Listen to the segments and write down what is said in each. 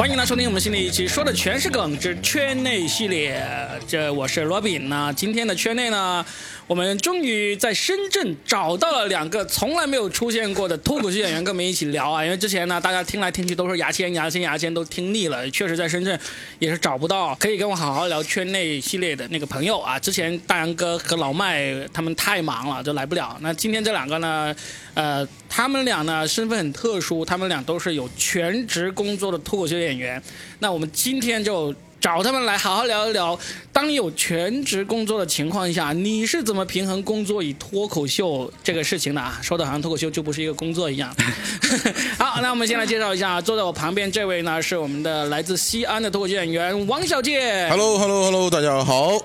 欢迎来收听我们新的一期，说的全是梗之圈内系列。这我是罗宾那。今天的圈内呢，我们终于在深圳找到了两个从来没有出现过的脱口秀演员，跟我们一起聊啊。因为之前呢，大家听来听去都是牙签、牙签、牙签，都听腻了。确实在深圳也是找不到可以跟我好好聊圈内系列的那个朋友啊。之前大杨哥和老麦他们太忙了，就来不了。那今天这两个呢，呃，他们俩呢身份很特殊，他们俩都是有全职工作的脱口秀演员。那我们今天就找他们来好好聊一聊，当你有全职工作的情况下，你是怎么平衡工作与脱口秀这个事情的啊？说的好像脱口秀就不是一个工作一样。好，那我们先来介绍一下，坐在我旁边这位呢，是我们的来自西安的脱口秀演员王小贱。Hello，Hello，Hello，大家好。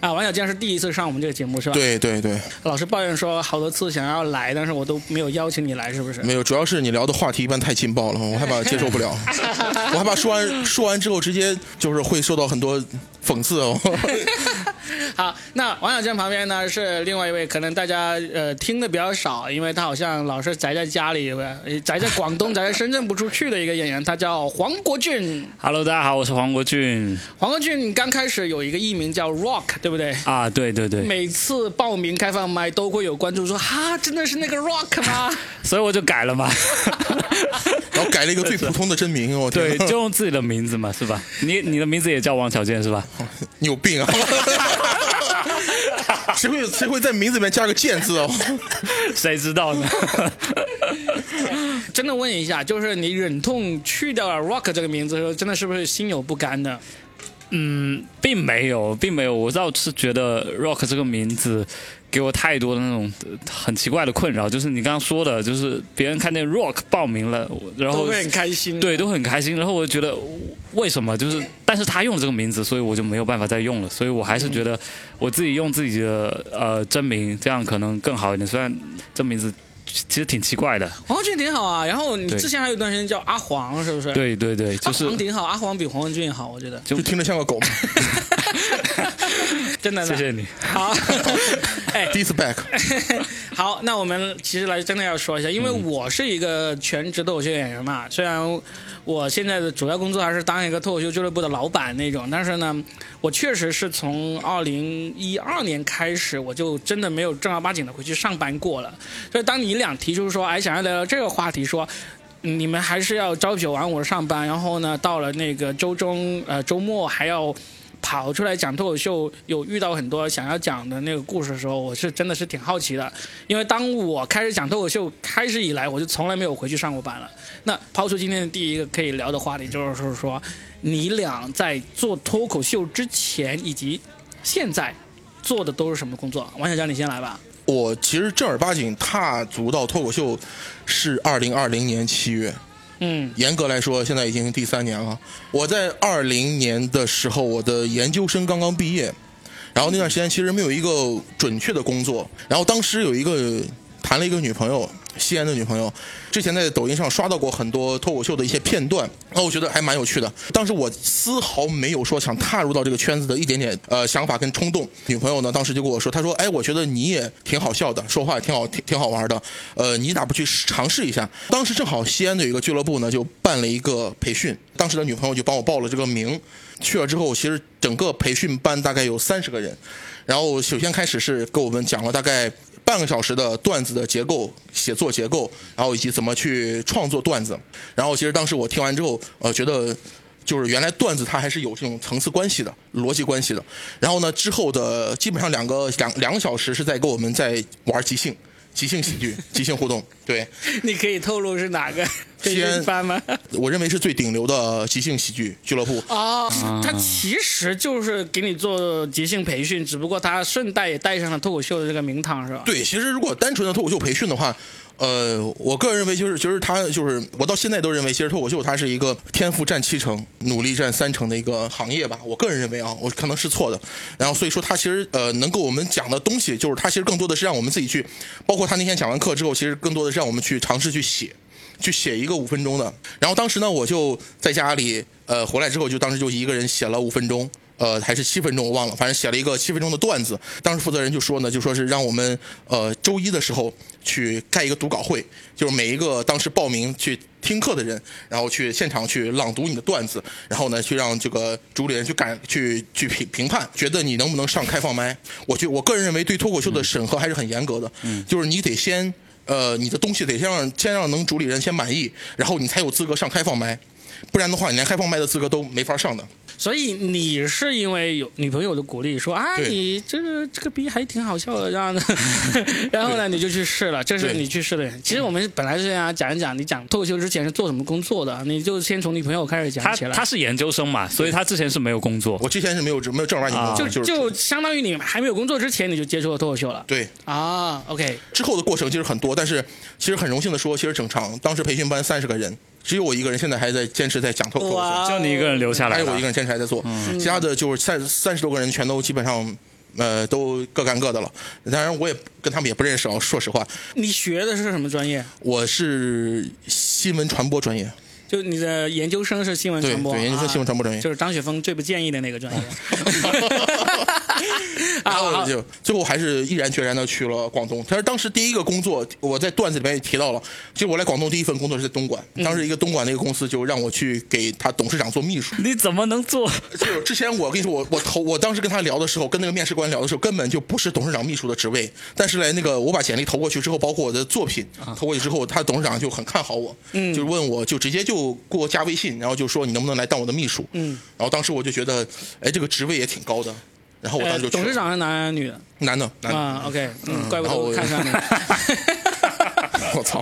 啊，王小贱是第一次上我们这个节目是吧？。对对对，老师抱怨说好多次想要来，但是我都没有邀请你来，是不是？没有，主要是你聊的话题一般太劲爆了，我害怕接受不了，我害怕说完说完之后直接就是会受到很多讽刺哦。好，那王小贱旁边呢是另外一位，可能大家呃听的比较少，因为他好像老是宅在家里，呃宅在广东、宅在深圳不出去的一个演员，他叫黄国俊。Hello，大家好，我是黄国俊黄国俊刚开始有一个艺名叫 Rock，对不对？啊，对对对，每次报名开放麦都会有观众说：“哈，真的是那个 Rock 吗 所以我就改了嘛，然后改了一个最普通的真名，我天对，就用自己的名字嘛，是吧？你你的名字也叫王小贱是吧？你有病啊！谁会谁会在名字里面加个贱字哦？谁知道呢？？”真的问一下，就是你忍痛去掉了 Rock 这个名字的时候，真的是不是心有不甘的？嗯，并没有，并没有，我倒是觉得 Rock 这个名字给我太多的那种呃很奇怪的困扰，就是你刚刚说的，就是别人看见 Rock 报名了，然后都会很开心。对，都很开心。然后我就觉得为什么就是，但是他用这个名字，所以我就没有办法再用了。所以我还是觉得我自己用自己的呃真名，这样可能更好一点。虽然这名字其实挺奇怪的。黄文俊挺好啊。然后你之前还有一段时间叫阿黄，是不是？，对对对，就是阿黄挺好，阿黄比黄文俊好，我觉得。就就听着像个狗。真的。谢谢你。好，哎，第一次 back，好，那我们其实来真的要说一下，因为我是一个全职脱口秀演员嘛，虽然我现在的主要工作还是当一个脱口秀俱乐部的老板那种，但是呢，我确实是从二零一二年开始，我就真的没有正儿八经的回去上班过了。所以当你俩提出说，哎，想要聊聊这个话题，说。你们还是要朝九晚五上班，然后呢，到了那个周中呃周末还要跑出来讲脱口秀，有遇到很多想要讲的那个故事的时候，我是真的是挺好奇的。因为当我开始讲脱口秀开始以来，我就从来没有回去上过班了。那抛出今天的第一个可以聊的话题，就是说你俩在做脱口秀之前以及现在做的都是什么工作？王小江，你先来吧。我其实正儿八经踏足到脱口秀是二零二零年七月。嗯严格来说，现在已经第三年了。我在二零年的时候，我的研究生刚刚毕业，然后那段时间其实没有一个准确的工作。然后当时有一个谈了一个女朋友，西安的女朋友，之前在抖音上刷到过很多脱口秀的一些片段，那我觉得还蛮有趣的。当时我丝毫没有说想踏入到这个圈子的一点点呃想法跟冲动。女朋友呢，当时就跟我说，她说：“哎，我觉得你也挺好笑的，说话也挺好，挺好玩的。呃，你咋不去尝试一下？”当时正好西安的有一个俱乐部呢，就办了一个培训，当时的女朋友就帮我报了这个名。去了之后，其实整个培训班大概有三十个人，然后首先开始是给我们讲了大概半个小时的段子的结构、写作结构，然后以及怎么去创作段子。然后其实当时我听完之后，呃，觉得就是原来段子它还是有这种层次关系的、逻辑关系的。然后呢，之后的基本上两个两两个小时是在跟我们在玩即兴。即兴喜剧、即兴互动，对你可以透露是哪个培西安班吗？我认为是最顶流的即兴喜剧俱乐部。哦，他其实就是给你做即兴培训，只不过他顺带也带上了脱口秀的这个名堂，是吧？对，其实如果单纯的脱口秀培训的话，呃，我个人认为就是，其实他就是，我到现在都认为，其实脱口秀它是一个天赋占七成，努力占三成的一个行业吧。我个人认为啊，我可能是错的。然后所以说，他其实呃，能够我们讲的东西，就是他其实更多的是让我们自己去，包括他那天讲完课之后，其实更多的是让我们去尝试去写。去写一个五分钟的，然后当时呢，我就在家里，呃，回来之后就当时就一个人写了五分钟，呃，还是七分钟，我忘了，反正写了一个七分钟的段子。当时负责人就说呢，就说是让我们呃周一的时候去开一个读稿会，就是每一个当时报名去听听课的人，然后去现场去朗读你的段子，然后呢去让这个主理人去感去去评评判，觉得你能不能上开放麦。我觉我个人认为对脱口秀的审核还是很严格的，就是你得先呃你的东西得先让先让能主理人先满意，然后你才有资格上开放麦，不然的话你连开放麦的资格都没法上的。所以你是因为有女朋友的鼓励，说啊，你这个这个逼还挺好笑的这样的，然后呢你就去试了，这是你去试的。其实我们本来是想讲一讲你讲脱口秀之前是做什么工作的，你就先从女朋友开始讲他起来。他是研究生嘛，所以他之前是没有工作。我之前是没有没有正儿八经工作，啊就就相当于你还没有工作之前你就接触了脱口秀了对。啊？OK，之后的过程其实很多，但是其实很荣幸的说，其实整场当时培训班三十个人，只有我一个人现在还在坚持在讲脱口秀，就你一个人留下来还有我一个。人坚持还在做，其他的就是三三十多个人全都基本上。呃，都各干各的了。当然，我也跟他们也不认识啊。说实话，你学的是什么专业？我是新闻传播专业，就你的研究生是新闻传播，对，研究生新闻传播专业。啊就是张雪峰最不建议的那个专业。然后啊，就最后还是毅然决然的去了广东。他是当时第一个工作，我在段子里面也提到了，其实我来广东第一份工作是在东莞，当时一个东莞的一个公司就让我去给他董事长做秘书。你怎么能做？就之前我跟你说，我我投我当时跟他聊的时候，跟那个面试官聊的时候，根本就不是董事长秘书的职位。但是呢，那个我把简历投过去之后，包括我的作品投过去之后，他董事长就很看好我，嗯，就问我就直接就给我加微信，然后就说你能不能来当我的秘书，嗯，然后当时我就觉得，哎，这个职位也挺高的，然后我当呃时就去了董事长是男的女的？男的男的，啊，OK，嗯，怪不得然后我看上你。我操，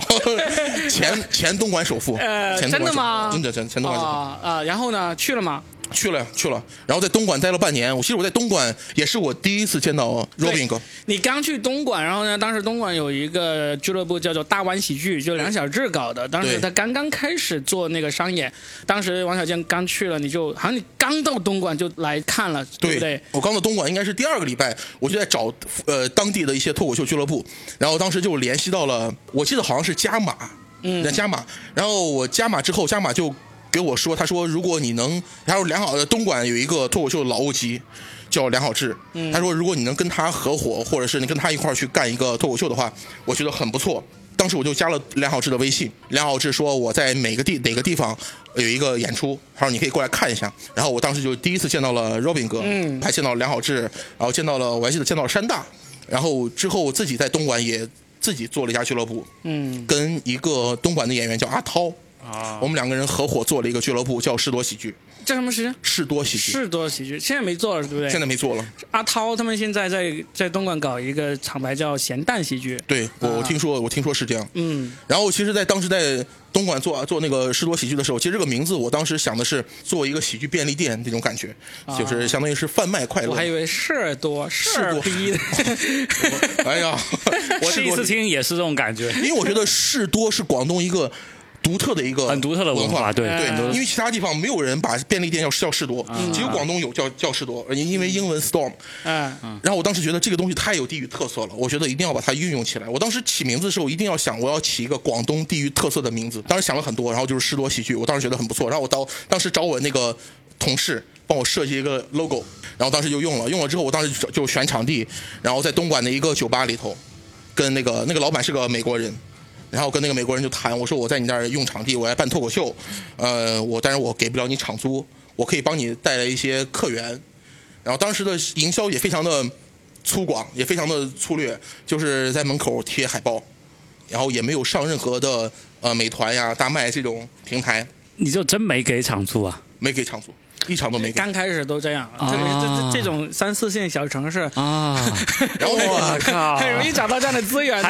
前前东莞首富，呃前东莞首富真的吗真的真前东莞首富。啊啊，然后呢，去了吗？去了去了，然后在东莞待了半年。我其实我在东莞也是我第一次见到 Robin 哥，你刚去东莞，然后呢，当时东莞有一个俱乐部叫做大湾喜剧，就梁小志搞的。当时他刚刚开始做那个商演，当时王小贱刚去了，你就好像你刚到东莞就来看了，对不对？我刚到东莞应该是第二个礼拜，我就在找呃当地的一些脱口秀俱乐部，然后当时就联系到了，我记得好像是加码，嗯，加码，然后我加码之后，加码就给我说，他说如果你能，他说良好的东莞有一个脱口秀的老欧级。叫梁好志，他说如果你能跟他合伙，或者是你跟他一块儿去干一个脱口秀的话，我觉得很不错。当时我就加了梁好志的微信，梁好志说我在每个地哪个地方有一个演出，他说你可以过来看一下。然后我当时就第一次见到了 Robin 哥，嗯，还见到了梁好志，然后见到了我还记得见到了山大，然后之后我自己在东莞也自己做了一家俱乐部，嗯，跟一个东莞的演员叫阿涛，啊。我们两个人合伙做了一个俱乐部，叫士多喜剧，叫什么时间？士多喜剧，士多喜剧，现在没做了，对不对？现在没做了。阿涛他们现在在在东莞搞一个厂牌叫咸蛋喜剧，对我我听说我听说是这样，嗯，然后其实，在当时在东莞做做那个士多喜剧的时候，其实这个名字我当时想的是做一个喜剧便利店那种感觉，就是相当于是贩卖快乐。我还以为事儿多事儿多。逼。的，哎呀，我第一次听也是这种感觉。因为我觉得士多是广东一个独特的一个很独特的文化对对因为其他地方没有人把便利店叫叫士多，只有广东有叫叫士多，因为英文 storm。嗯，然后我当时觉得这个东西太有地域特色了，我觉得一定要把它运用起来。我当时起名字的时候一定要想，我要起一个广东地域特色的名字。当时想了很多，然后就是士多喜剧，我当时觉得很不错。然后我到当时找我那个同事帮我设计一个 logo，然后当时就用了，用了之后我当时就就选场地，然后在东莞的一个酒吧里头，跟那个那个老板是个美国人。然后跟那个美国人就谈，我说我在你那儿用场地，我来办脱口秀，呃，我但是我给不了你场租，我可以帮你带来一些客源，然后当时的营销也非常的粗犷，也非常的粗略，就是在门口贴海报，然后也没有上任何的呃美团呀、大麦这种平台，你就真没给场租啊？没给场租，一场都没给。刚开始都这样，啊这个这这这种三四线小城市。啊！然后我靠，很容易找到这样的资源的，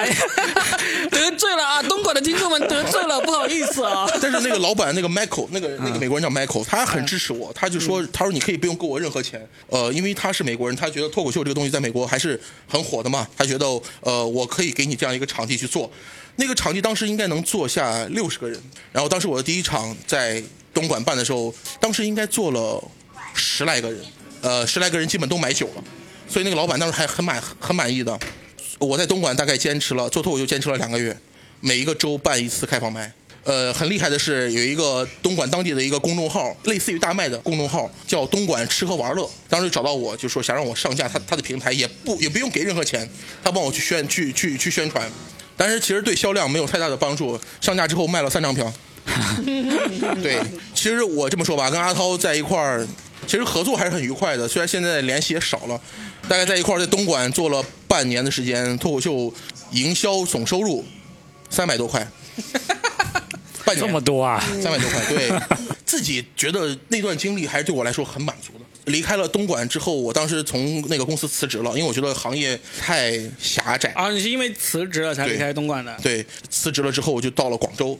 得罪了啊！东莞的听众们得罪了，不好意思啊。但是那个老板那个 Michael 那个那个美国人叫 Michael，他很支持我，他就说他说你可以不用给我任何钱，呃，因为他是美国人，他觉得脱口秀这个东西在美国还是很火的嘛，他觉得呃我可以给你这样一个场地去做，那个场地当时应该能坐下六十个人，然后当时我的第一场在东莞办的时候，当时应该坐了十来个人，呃十来个人基本都买酒了，所以那个老板当时还很满很满意的。我在东莞大概坚持了做脱口秀坚持了两个月，每一个周办一次开放麦。呃，很厉害的是有一个东莞当地的一个公众号，类似于大麦的公众号，叫东莞吃喝玩乐。当时找到我就说想让我上架他他的平台，也不也不用给任何钱，他帮我去宣去去去宣传。但是其实对销量没有太大的帮助。上架之后卖了三张票，对，其实我这么说吧，跟阿涛在一块儿，其实合作还是很愉快的。虽然现在联系也少了，大概在一块儿在东莞做了半年的时间，脱口秀营销总收入三百多块，半年这么多啊！三百多块，对自己觉得那段经历还是对我来说很满足的。离开了东莞之后，我当时从那个公司辞职了，因为我觉得行业太狭窄。啊，你是因为辞职了才离开东莞的？对，辞职了之后我就到了广州，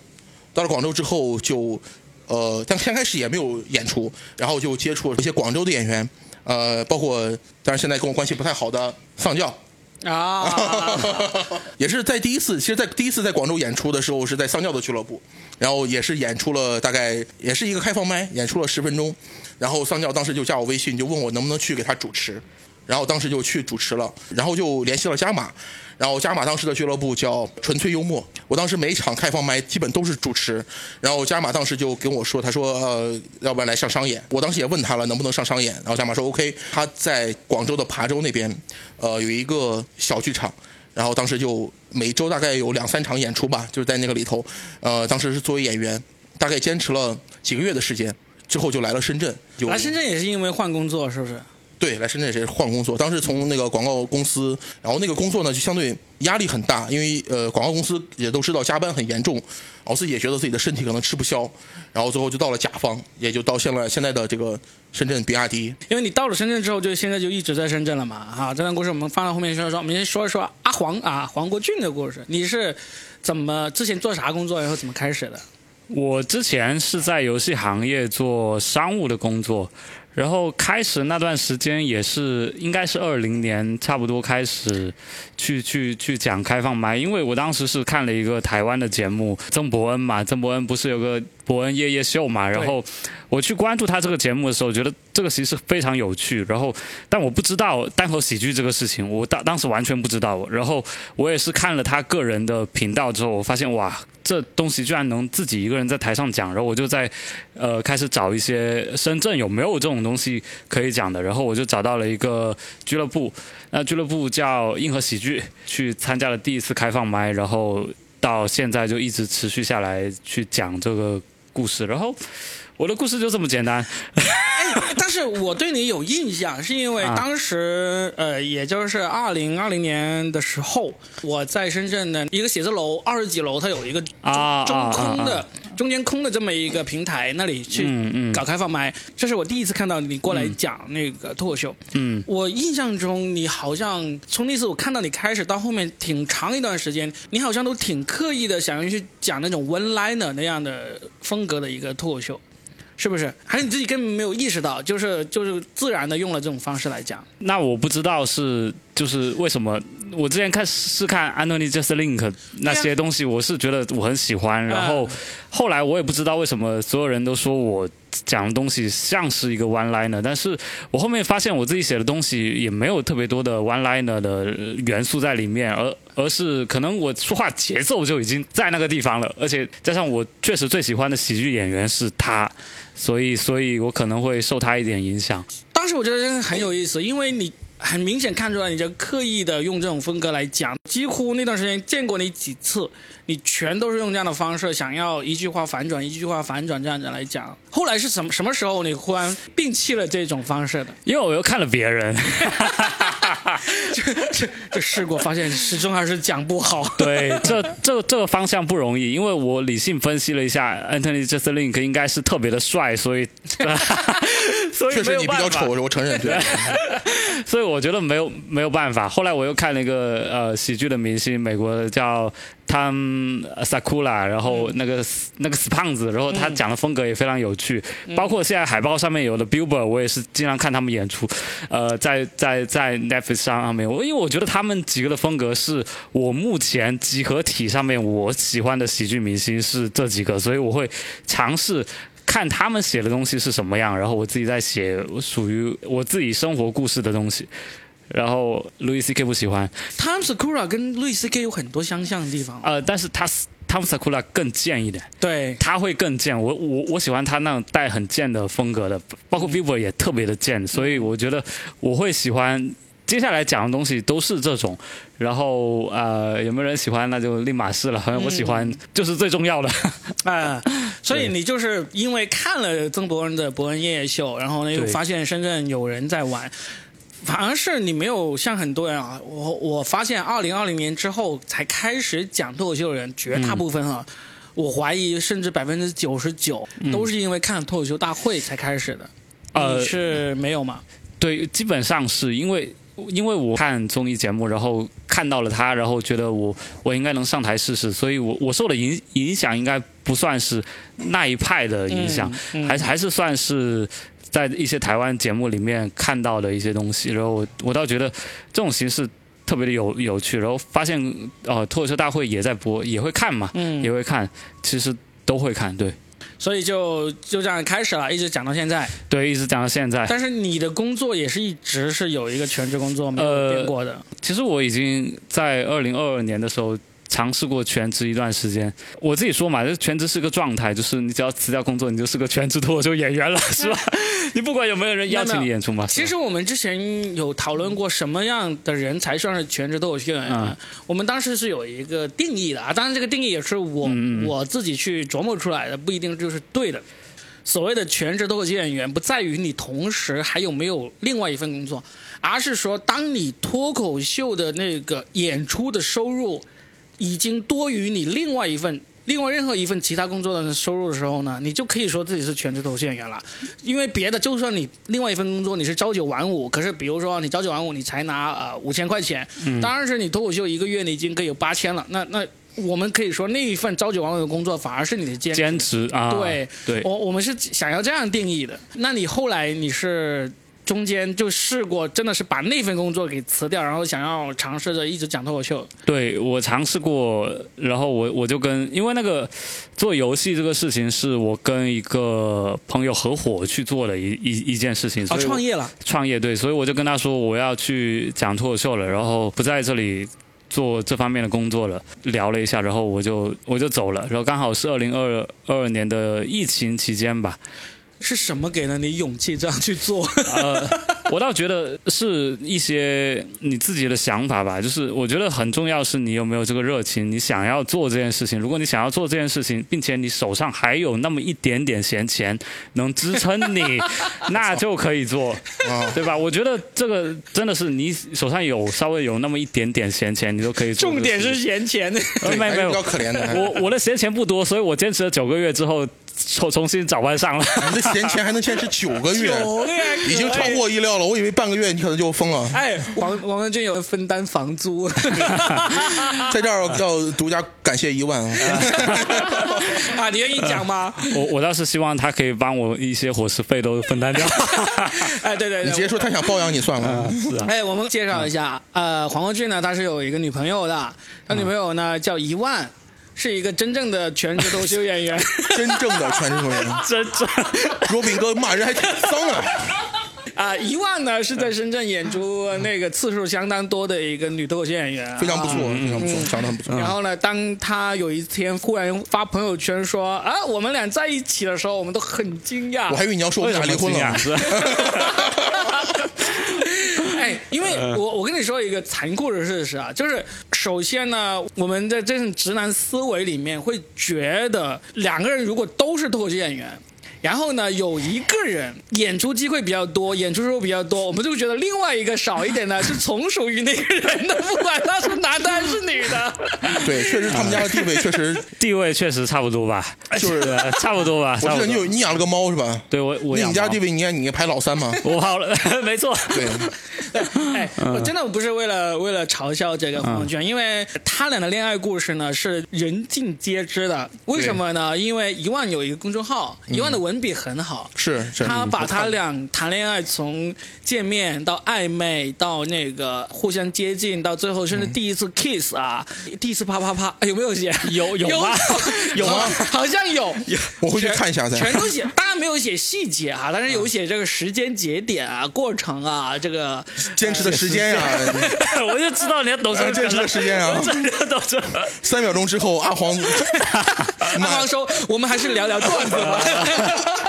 到了广州之后就，呃，但刚开始也没有演出，然后就接触了一些广州的演员，呃，包括当然现在跟我关系不太好的丧教，啊，也是在第一次，其实，在第一次在广州演出的时候是在丧教的俱乐部，然后也是演出了大概也是一个开放麦，演出了十分钟，然后丧教当时就加我微信，就问我能不能去给他主持，然后当时就去主持了，然后就联系了加马，然后加马当时的俱乐部叫纯粹幽默，我当时每一场开放麦基本都是主持，然后加马当时就跟我说，他说呃，要不然来上商演，我当时也问他了能不能上商演，然后加马说 OK，他在广州的琶洲那边，呃有一个小剧场。然后当时就每周大概有两三场演出吧，就是在那个里头，呃，当时是作为演员，大概坚持了几个月的时间，之后就来了深圳。来深圳也是因为换工作，是不是？对，来深圳也是换工作。当时从那个广告公司，然后那个工作呢就相对压力很大，因为呃广告公司也都知道加班很严重，我自己也觉得自己的身体可能吃不消，然后最后就到了甲方，也就到现在现在的这个深圳比亚迪。因为你到了深圳之后，就现在就一直在深圳了嘛，哈，这段故事我们放到后面说说。我们先说一说阿黄啊，黄国俊的故事。你是怎么之前做啥工作，然后怎么开始的？我之前是在游戏行业做商务的工作，然后开始那段时间也是应该是二零年差不多开始去去去讲开放麦，因为我当时是看了一个台湾的节目，曾伯恩嘛，曾伯恩不是有个伯恩夜夜秀嘛，然后我去关注他这个节目的时候，觉得这个其实非常有趣，然后但我不知道单口喜剧这个事情，我当当时完全不知道，然后我也是看了他个人的频道之后，我发现哇。这东西居然能自己一个人在台上讲，然后我就在，呃，开始找一些深圳有没有这种东西可以讲的，然后我就找到了一个俱乐部，那俱乐部叫硬核喜剧，去参加了第一次开放麦，然后到现在就一直持续下来去讲这个故事，然后我的故事就这么简单，但是我对你有印象，是因为啊。当时、呃，也就是二零二零年的时候，我在深圳的一个写字楼二十几楼，它有一个中、啊中啊空的、啊中间空的这么一个平台，那里去搞开放麦，这是我第一次看到你过来讲那个脱口秀。嗯，我印象中，你好像从那次我看到你开始到后面挺长一段时间，你好像都挺刻意的想要去讲那种 one liner 那样的风格的一个脱口秀，是不是？还是你自己根本没有意识到，就是就是自然的用了这种方式来讲？那我不知道是就是为什么，我之前看是看 Anthony Just Link 那些东西，我是觉得我很喜欢，然后后来我也不知道为什么所有人都说我讲的东西像是一个 one liner，但是我后面发现我自己写的东西也没有特别多的 one liner 的元素在里面，而而是可能我说话节奏就已经在那个地方了，而且加上我确实最喜欢的喜剧演员是他，所以所以我可能会受他一点影响。当时我觉得真的很有意思，因为你很明显看出来，你就刻意的用这种风格来讲，几乎那段时间见过你几次，你全都是用这样的方式，想要一句话反转，一句话反转这样子来讲。后来是什么什么时候你忽然摒弃了这种方式的？因为我又看了别人，就就试过，发现始终还是讲不好。对，这这这个方向不容易，因为我理性分析了一下，Anthony j u s t Link 应该是特别的帅，所以 所以确实你比较丑，我承认。对，所以我觉得没有没有办法。后来我又看了一个呃喜剧的明星，美国的叫 Tom Sakula，然后那个、那个死胖子，然后他讲的风格也非常有趣，包括现在海报上面有的 Billboard，我也是经常看他们演出，呃，在在在 Netflix 上面，我因为我觉得他们几个的风格是我目前集合体上面我喜欢的喜剧明星是这几个，所以我会尝试。看他们写的东西是什么样，然后我自己在写属于我自己生活故事的东西。然后 Louis C K 不喜欢，Tom Sakura 跟路易斯 K 有很多相像的地方。呃，但是他 Tom Sakura 更贱一点，对，他会更贱。我我我喜欢他那种带很贱的风格的，包括 Bieber 也特别的贱，所以我觉得我会喜欢。接下来讲的东西都是这种，然后呃，有没有人喜欢那就另码事了。反正我喜欢就是最重要的。啊、所以你就是因为看了曾伯恩的伯恩夜夜秀，然后呢又发现深圳有人在玩，反而是你没有像很多人啊，我我发现二零二零年之后才开始讲脱口秀的人，绝大部分啊，我怀疑甚至百分之九十九都是因为看了脱口秀大会才开始的。呃你是没有吗？对，基本上是因为因为我看综艺节目，然后看到了他，然后觉得我我应该能上台试试，所以我我受的影影响应该不算是那一派的影响，嗯嗯还是还是算是。在一些台湾节目里面看到的一些东西，然后我我倒觉得这种形式特别的有有趣，然后发现呃脱口秀大会也在播，也会看嘛，嗯也会看，其实都会看，对所以就就这样开始了，一直讲到现在。对，一直讲到现在。但是你的工作也是一直是有一个全职工作没有呃变过的。其实我已经在二零二二年的时候尝试过全职一段时间。我自己说嘛，就是全职是个状态，就是你只要辞掉工作，你就是个全职脱口秀演员了，是吧？你不管有没有人邀请你演出吗。其实我们之前有讨论过什么样的人才算是全职脱口秀演员，嗯我们当时是有一个定义的啊，当然这个定义也是我、我自己去琢磨出来的，不一定就是对的。所谓的全职脱口秀演员，不在于你同时还有没有另外一份工作，而是说当你脱口秀的那个演出的收入已经多于你另外一份。另外任何一份其他工作的收入的时候呢，你就可以说自己是全职脱口秀演员了。因为别的，就算你另外一份工作你是朝九晚五，可是比如说你朝九晚五你才拿呃五千块钱，当然是你脱口秀一个月你已经可以有八千了。那那我们可以说那一份朝九晚五的工作反而是你的兼职兼职啊，对对，我我们是想要这样定义的。那你后来你是中间就试过，真的是把那份工作给辞掉，然后想要尝试着一直讲脱口秀。对我尝试过，然后我我就跟，因为那个做游戏这个事情是我跟一个朋友合伙去做的一一一件事情，哦，所以我创业了，创业对，所以我就跟他说我要去讲脱口秀了，然后不在这里做这方面的工作了，聊了一下，然后我就我就走了，然后刚好是二零二二年的疫情期间吧，是什么给了你勇气这样去做？呃，我倒觉得是一些你自己的想法吧，就是我觉得很重要是你有没有这个热情，你想要做这件事情。如果你想要做这件事情，并且你手上还有那么一点点闲钱能支撑你，那就可以做，啊，对吧？我觉得这个真的是你手上有稍微有那么一点点闲钱，你都可以做重点是。闲钱。没有没有。我我的闲钱不多，所以我坚持了九个月之后，重重新找班上了。你的闲钱还能坚持九个月，九个月已经超过我意料了。我以为半个月你可能就疯了。哎，王王文俊有分担房租，在这儿要独家感谢一万啊！啊，你愿意讲吗？我我倒是希望他可以帮我一些伙食费都分担掉。哎，对对对，你直接说他想包养你算了。是啊，哎，我们介绍一下，呃，黄文俊呢，他是有一个女朋友的，他女朋友呢叫一万，是一个真正的全职脱口秀演员。真正的全职脱秀演员，真正罗宾哥骂人还挺脏啊！啊，一万呢是在深圳演出那个次数相当多的一个女脱口秀演员，非常不错，啊非常不错，长得很不错。然后呢，当他有一天忽然发朋友圈说啊，我们俩在一起的时候，我们都很惊讶。我还以为你要说我们俩离婚了。哎，因为我我跟你说一个残酷的事实啊，就是首先呢，我们在这种直男思维里面会觉得两个人如果都是脱口秀演员。然后呢，有一个人演出机会比较多，演出收入比较多，我们就觉得另外一个少一点的，是从属于那个人的，不管他是男的还是女的。对，确实他们家的地位确实，地位确实差不多吧，就是呃差不多吧。我记得你有你养了个猫是吧？对我我你家地位，你看你排老三吗？我好了，没错。对，哎，我真的不是为了为了嘲笑这个黄文娟，因为他俩的恋爱故事呢是人尽皆知的。为什么呢？因为一万有一个公众号，一万的文笔很好。是是。他把他俩谈恋爱从见面到暧昧到那个互相接近到最后甚至第一次 kiss 啊，第一次啪啪啪，哎有没有写？有有吗 有吗？好像有，我回去看一下再。全都写，当然没有写细节啊，但是有写这个时间节点啊、过程啊，这个坚持的时间呀，我就知道你要懂这个呃坚持的时间啊 我真的懂这个。三秒钟之后，阿黄阿黄说：“我们还是聊聊段子吧。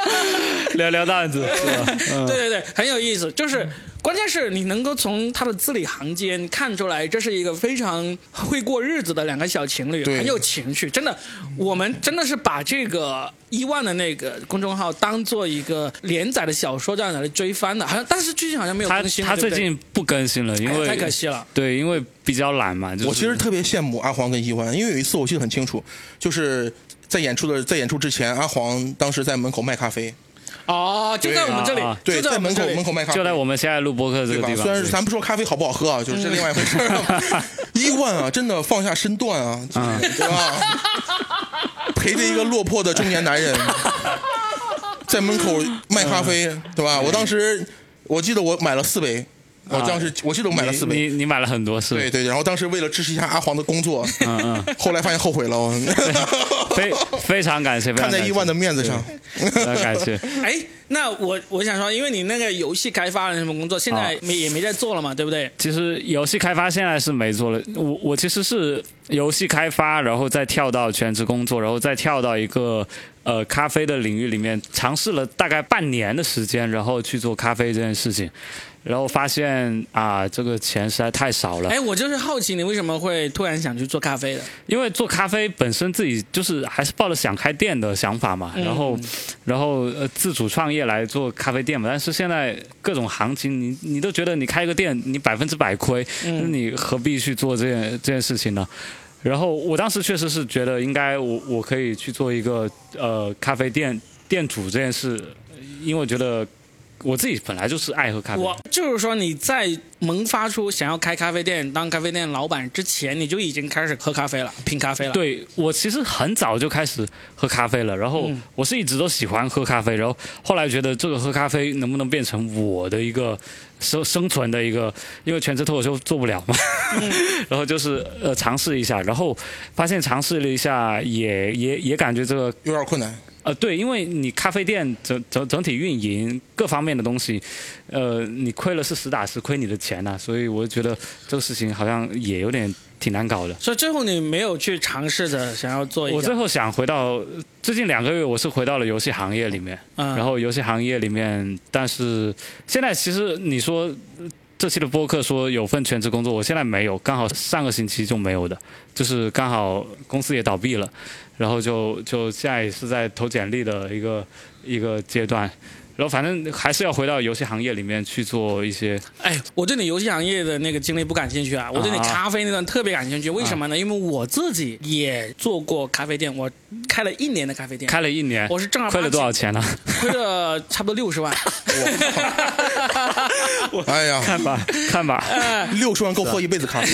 聊聊段子是吧？嗯对对对，很有意思。就是关键是你能够从他的字里行间看出来，这是一个非常会过日子的两个小情侣，很有情趣。真的，我们真的是把这个伊万的那个公众号当做一个连载的小说这样来追番的，好像但是最近好像没有他更。他对不对最近不更新了，因为哎太可惜了。对，因为比较懒嘛。就是、我其实特别羡慕阿黄跟伊万，因为有一次我记得很清楚，就是在演出的在演出之前，阿黄当时在门口卖咖啡，哦，就在我们这里对，在在门口门口卖咖啡，就在我们现在录播客这对吧？个地方。虽然咱不说咖啡好不好喝啊，就是这另外一回事。伊万啊，真的放下身段啊，就是对吧？陪着一个落魄的中年男人，在门口卖咖啡，对吧？我当时我记得我买了四杯，我当时我记得我买了四你杯。你你买了很多是？对对，然后当时为了支持一下阿黄的工作，嗯嗯，后来发现后悔了，哦 非非常感谢，非常感谢看在伊万的面子上，非常感谢。哎，那我我想说，因为你那个游戏开发的什么工作，现在啊没、也没在做了嘛，对不对？其实游戏开发现在是没做了，我我其实是游戏开发，然后再跳到全职工作，然后再跳到一个呃咖啡的领域里面，尝试了大概半年的时间，然后去做咖啡这件事情，然后发现啊这个钱实在太少了，哎，我就是好奇你为什么会突然想去做咖啡的？因为做咖啡本身自己就是还是抱着想开店的想法嘛，然后然后呃自主创业来做咖啡店嘛，但是现在各种行情，你你都觉得你开个店你百分之百亏，那你何必去做这件这件事情呢？然后我当时确实是觉得应该我我可以去做一个呃咖啡店店主这件事，因为我觉得我自己本来就是爱喝咖啡。我就是说你在萌发出想要开咖啡店、当咖啡店老板之前，你就已经开始喝咖啡了，拼咖啡了。，对我其实很早就开始喝咖啡了，然后我是一直都喜欢喝咖啡，然后后来觉得这个喝咖啡能不能变成我的一个生生存的一个，因为全职脱口秀做不了嘛，然后就是呃尝试一下，然后发现尝试了一下也也也感觉这个有点困难。呃，对，因为你咖啡店整整整体运营各方面的东西，呃，你亏了是实打实亏你的钱呐、所以我觉得这个事情好像也有点挺难搞的。所以最后你没有去尝试着想要做一下，我最后想回到最近两个月，我是回到了游戏行业里面，嗯，然后游戏行业里面，但是现在其实你说呃这期的播客说有份全职工作，我现在没有，刚好上个星期就没有的，就是刚好公司也倒闭了，然后就就现在也是在投简历的一个一个阶段。然后反正还是要回到游戏行业里面去做一些，哎，我对你游戏行业的那个经历不感兴趣啊，我对你啊咖啡那段特别感兴趣。为什么呢？因为我自己也做过咖啡店，我开了一年的咖啡店，开了一年，我是正儿八亏了多少？钱呢？亏了差不多六十万。哎呀，看吧，看吧，六十万够喝一辈子咖啡。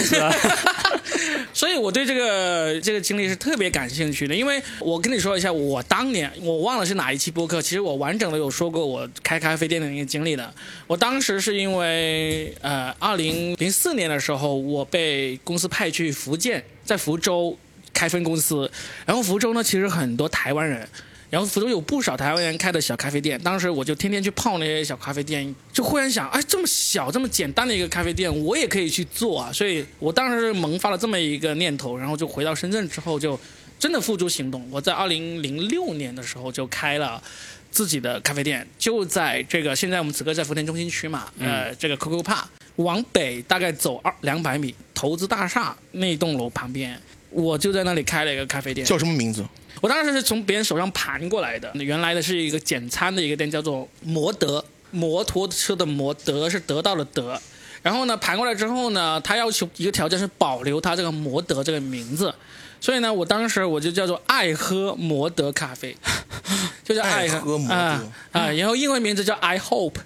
所以我对这个这个经历是特别感兴趣的，因为我跟你说一下，我当年我忘了是哪一期播客，其实我完整的有说过我开咖啡店的那个经历的。我当时是因为呃，二零零四年的时候，我被公司派去福建，在福州开分公司，然后福州呢其实很多台湾人。然后福州有不少台湾人开的小咖啡店，当时我就天天去泡那些小咖啡店，就忽然想，哎，这么小、这么简单的一个咖啡店，我也可以去做啊！所以我当时萌发了这么一个念头，然后就回到深圳之后，就真的付诸行动。我在二零零六年的时候就开了自己的咖啡店，就在这个现在我们此刻在福田中心区嘛，呃，这个 Coco Park 往北大概走二两百米，投资大厦那栋楼旁边，我就在那里开了一个咖啡店。叫什么名字？我当时是从别人手上盘过来的，原来的是一个简餐的一个店，叫做摩德，摩托车的摩，德是得到了德。然后呢，盘过来之后呢，他要求一个条件是保留他这个摩德这个名字，所以呢，我当时我就叫做爱喝摩德咖啡，就叫爱爱喝摩德。啊啊，然后英文名字叫 I Hope。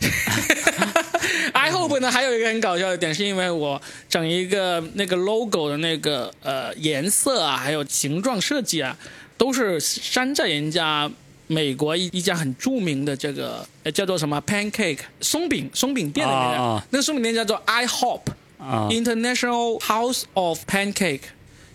I hope 呢，还有一个很搞笑的点，是因为我整一个那个 logo 的那个呃颜色啊，还有形状设计啊，都是山寨人家美国一一家很著名的这个呃叫做什么 pancake 松饼松饼店里面的，那个松饼店叫做 I Hop 啊。International House of Pancake，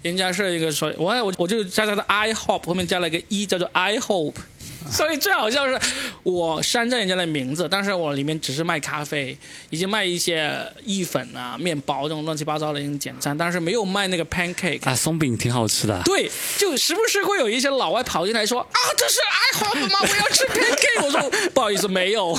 人家是一个说，我我我就加他的 I hope 后面加了一个一，叫做 I hope。所以最好笑是，我山寨人家的名字，但是我里面只是卖咖啡，以及卖一些意粉啊、面包这种乱七八糟的一种简餐，但是没有卖那个 pancake。啊，松饼挺好吃的。对，就时不时会有一些老外跑进来说啊，这是 I hope 吗？我要吃 pancake。我说 不好意思，没有。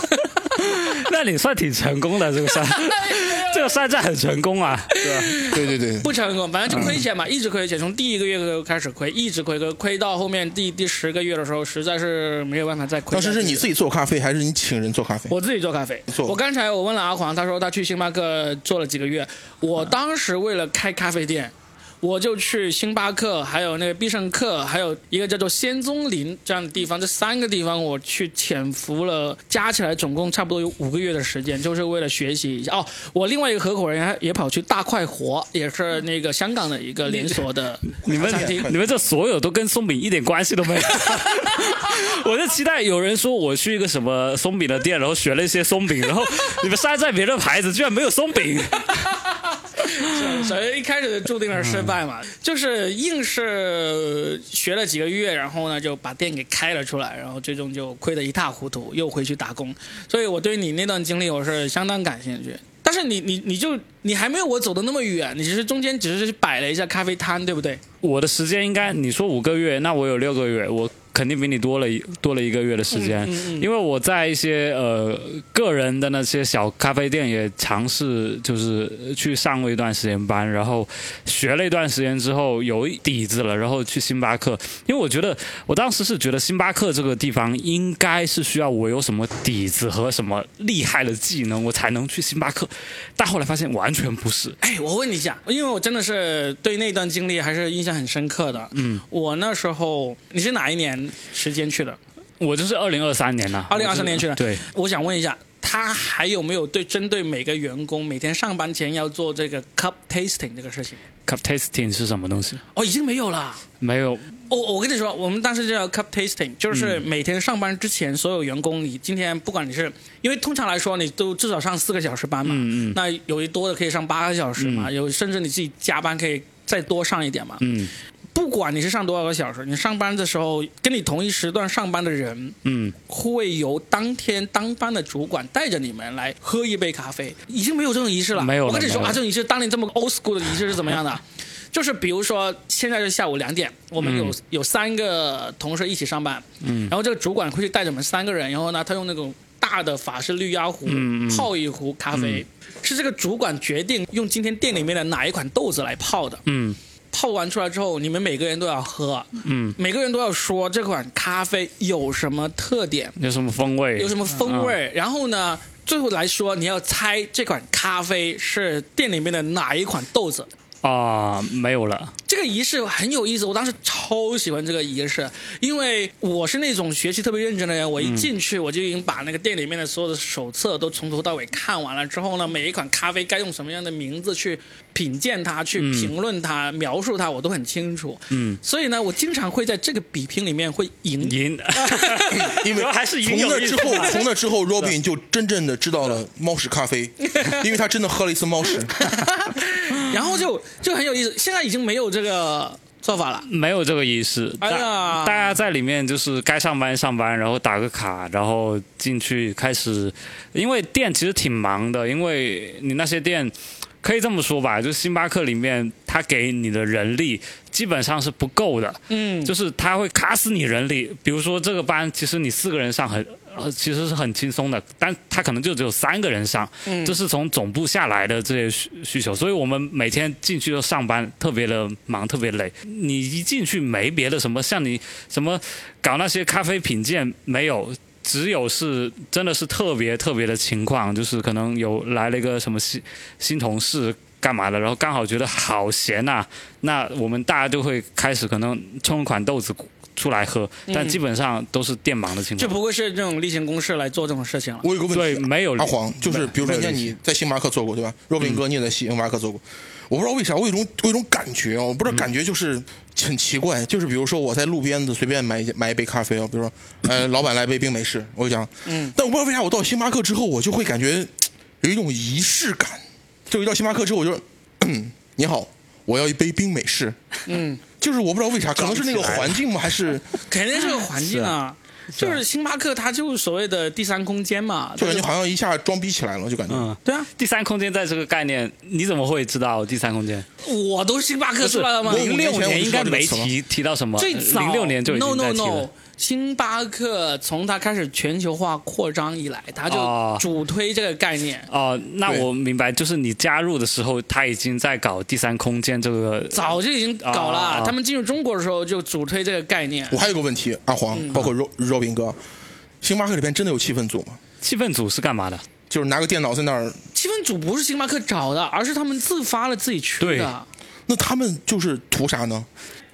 那你算挺成功的，这个山，这个山寨很成功啊，对吧？对对对，不成功，反正就亏钱嘛，一直亏钱，从第一个月就开始亏，一直亏亏亏到后面第第十个月的时候，实在是没有办法再亏。当时是你自己做咖啡，还是你请人做咖啡？我自己做咖啡。做我刚才我问了阿黄，他说他去星巴克做了几个月。我当时为了开咖啡店，我就去星巴克，还有那个必胜客，还有一个叫做仙踪林这样的地方，这三个地方我去潜伏了，加起来总共差不多有五个月的时间，就是为了学习一下。哦，我另外一个合伙人还也跑去大快活，也是那个香港的一个连锁的 你们餐厅。你们这所有都跟松饼一点关系都没有。我就期待有人说我去一个什么松饼的店，然后学了一些松饼，然后你们山寨别人的牌子，居然没有松饼。所以一开始就注定了失败嘛，就是硬是学了几个月，然后呢就把店给开了出来，然后最终就亏得一塌糊涂，又回去打工。所以我对你那段经历我是相当感兴趣。但是你你你就你还没有我走的那么远，你只是中间只是摆了一下咖啡摊，对不对？我的时间应该你说五个月，那我有六个月，我肯定比你多了一多了一个月的时间，因为我在一些呃个人的那些小咖啡店也尝试就是去上过一段时间班，然后学了一段时间之后有底子了，然后去星巴克，因为我觉得我当时是觉得星巴克这个地方应该是需要我有什么底子和什么厉害的技能，我才能去星巴克，但后来发现完全不是。哎，我问你一下，因为我真的是对那段经历还是印象很深刻的。嗯，我那时候你是哪一年时间去的？我就是二零二三年呐、二零二三年去的。对，我想问一下，他还有没有对针对每个员工每天上班前要做这个 cup tasting 这个事情？cup tasting 是什么东西？哦，已经没有了。没有，我，我跟你说，我们当时叫 cup tasting，就是每天上班之前，所有员工，你今天不管你是，因为通常来说你都至少上四个小时班嘛，嗯嗯那有一多的可以上八个小时嘛，有甚至你自己加班可以再多上一点嘛。嗯不管你是上多少个小时，你上班的时候跟你同一时段上班的人，嗯，会由当天当班的主管带着你们来喝一杯咖啡，已经没有这种仪式了。没有我跟你说啊，这种仪式当年这么 old school 的仪式是怎么样的？就是比如说现在是下午两点，我们有、嗯。有三个同事一起上班，嗯，然后这个主管会去带着我们三个人，然后呢，他用那种大的法式绿压壶、泡一壶咖啡，是这个主管决定用今天店里面的哪一款豆子来泡的。嗯泡完出来之后，你们每个人都要喝，嗯，每个人都要说这款咖啡有什么特点，有什么风味？有什么风味，然后呢，最后来说你要猜这款咖啡是店里面的哪一款豆子。啊、没有了。这个仪式很有意思，我当时超喜欢这个仪式，因为我是那种学习特别认真的人。我一进去我就已经把那个店里面的所有的手册都从头到尾看完了之后呢，每一款咖啡该用什么样的名字去品鉴它、去评论它、描述它，我都很清楚。嗯，所以呢，我经常会在这个比拼里面会赢。赢，因为主要还是赢从那之后，从那之后，Robin 就真正的知道了猫屎咖啡，因为他真的喝了一次猫屎。然后就就很有意思，现在已经没有这个做法了。没有这个仪式。哎呀大大家在里面就是该上班上班，然后打个卡，然后进去开始。因为店其实挺忙的，因为你那些店。可以这么说吧，就是星巴克里面，他给你的人力基本上是不够的，嗯，就是他会卡死你人力。比如说这个班，其实你四个人上很，呃，其实是很轻松的，但他可能就只有三个人上，嗯这是从总部下来的这些需需求，所以我们每天进去就上班，特别的忙，特别累。你一进去没别的什么，像你什么搞那些咖啡品鉴没有。只有是真的是特别特别的情况，就是可能有来了一个什么新新同事干嘛的，然后刚好觉得好闲呐、那我们大家就会开始可能冲一款豆子出来喝，但基本上都是电忙的情况。就不会是这种例行公事来做这种事情了。我有个问对，题，没有阿黄，就是比如说，像你在星巴克做过对吧？Robin 哥你也在星巴克做过，我不知道为啥，我有一种我有一种感觉啊，我不知道感觉就是很奇怪，就是比如说我在路边子随便买一买一杯咖啡啊，比如说呃老板来杯冰美式，我就讲，嗯，但我不知道为啥我到星巴克之后，我就会感觉有一种仪式感，就一到星巴克之后我就，你好，我要一杯冰美式。嗯，就是我不知道为啥，可能是那个环境吗？还是 肯定是个环境啊。就是星巴克，它就是所谓的第三空间嘛，就感觉好像一下装逼起来了，就感觉。嗯，对啊，第三空间在这个概念，你怎么会知道第三空间？我都是星巴克出来了吗？零六年应该没提提到什么，最早零六年就已经在 no 提 no，了。星巴克从它开始全球化扩张以来，它就哦主推这个概念。哦，那我明白，就是你加入的时候，它已经在搞第三空间这个。早就已经搞了，啊他们进入中国的时候就主推这个概念。我还有个问题，阿黄，嗯包括肉肉饼哥，星巴克里边真的有气氛组吗？气氛组是干嘛的？就是拿个电脑在那儿，气氛组不是星巴克找的，而是他们自发了自己去对的。那他们就是图啥呢？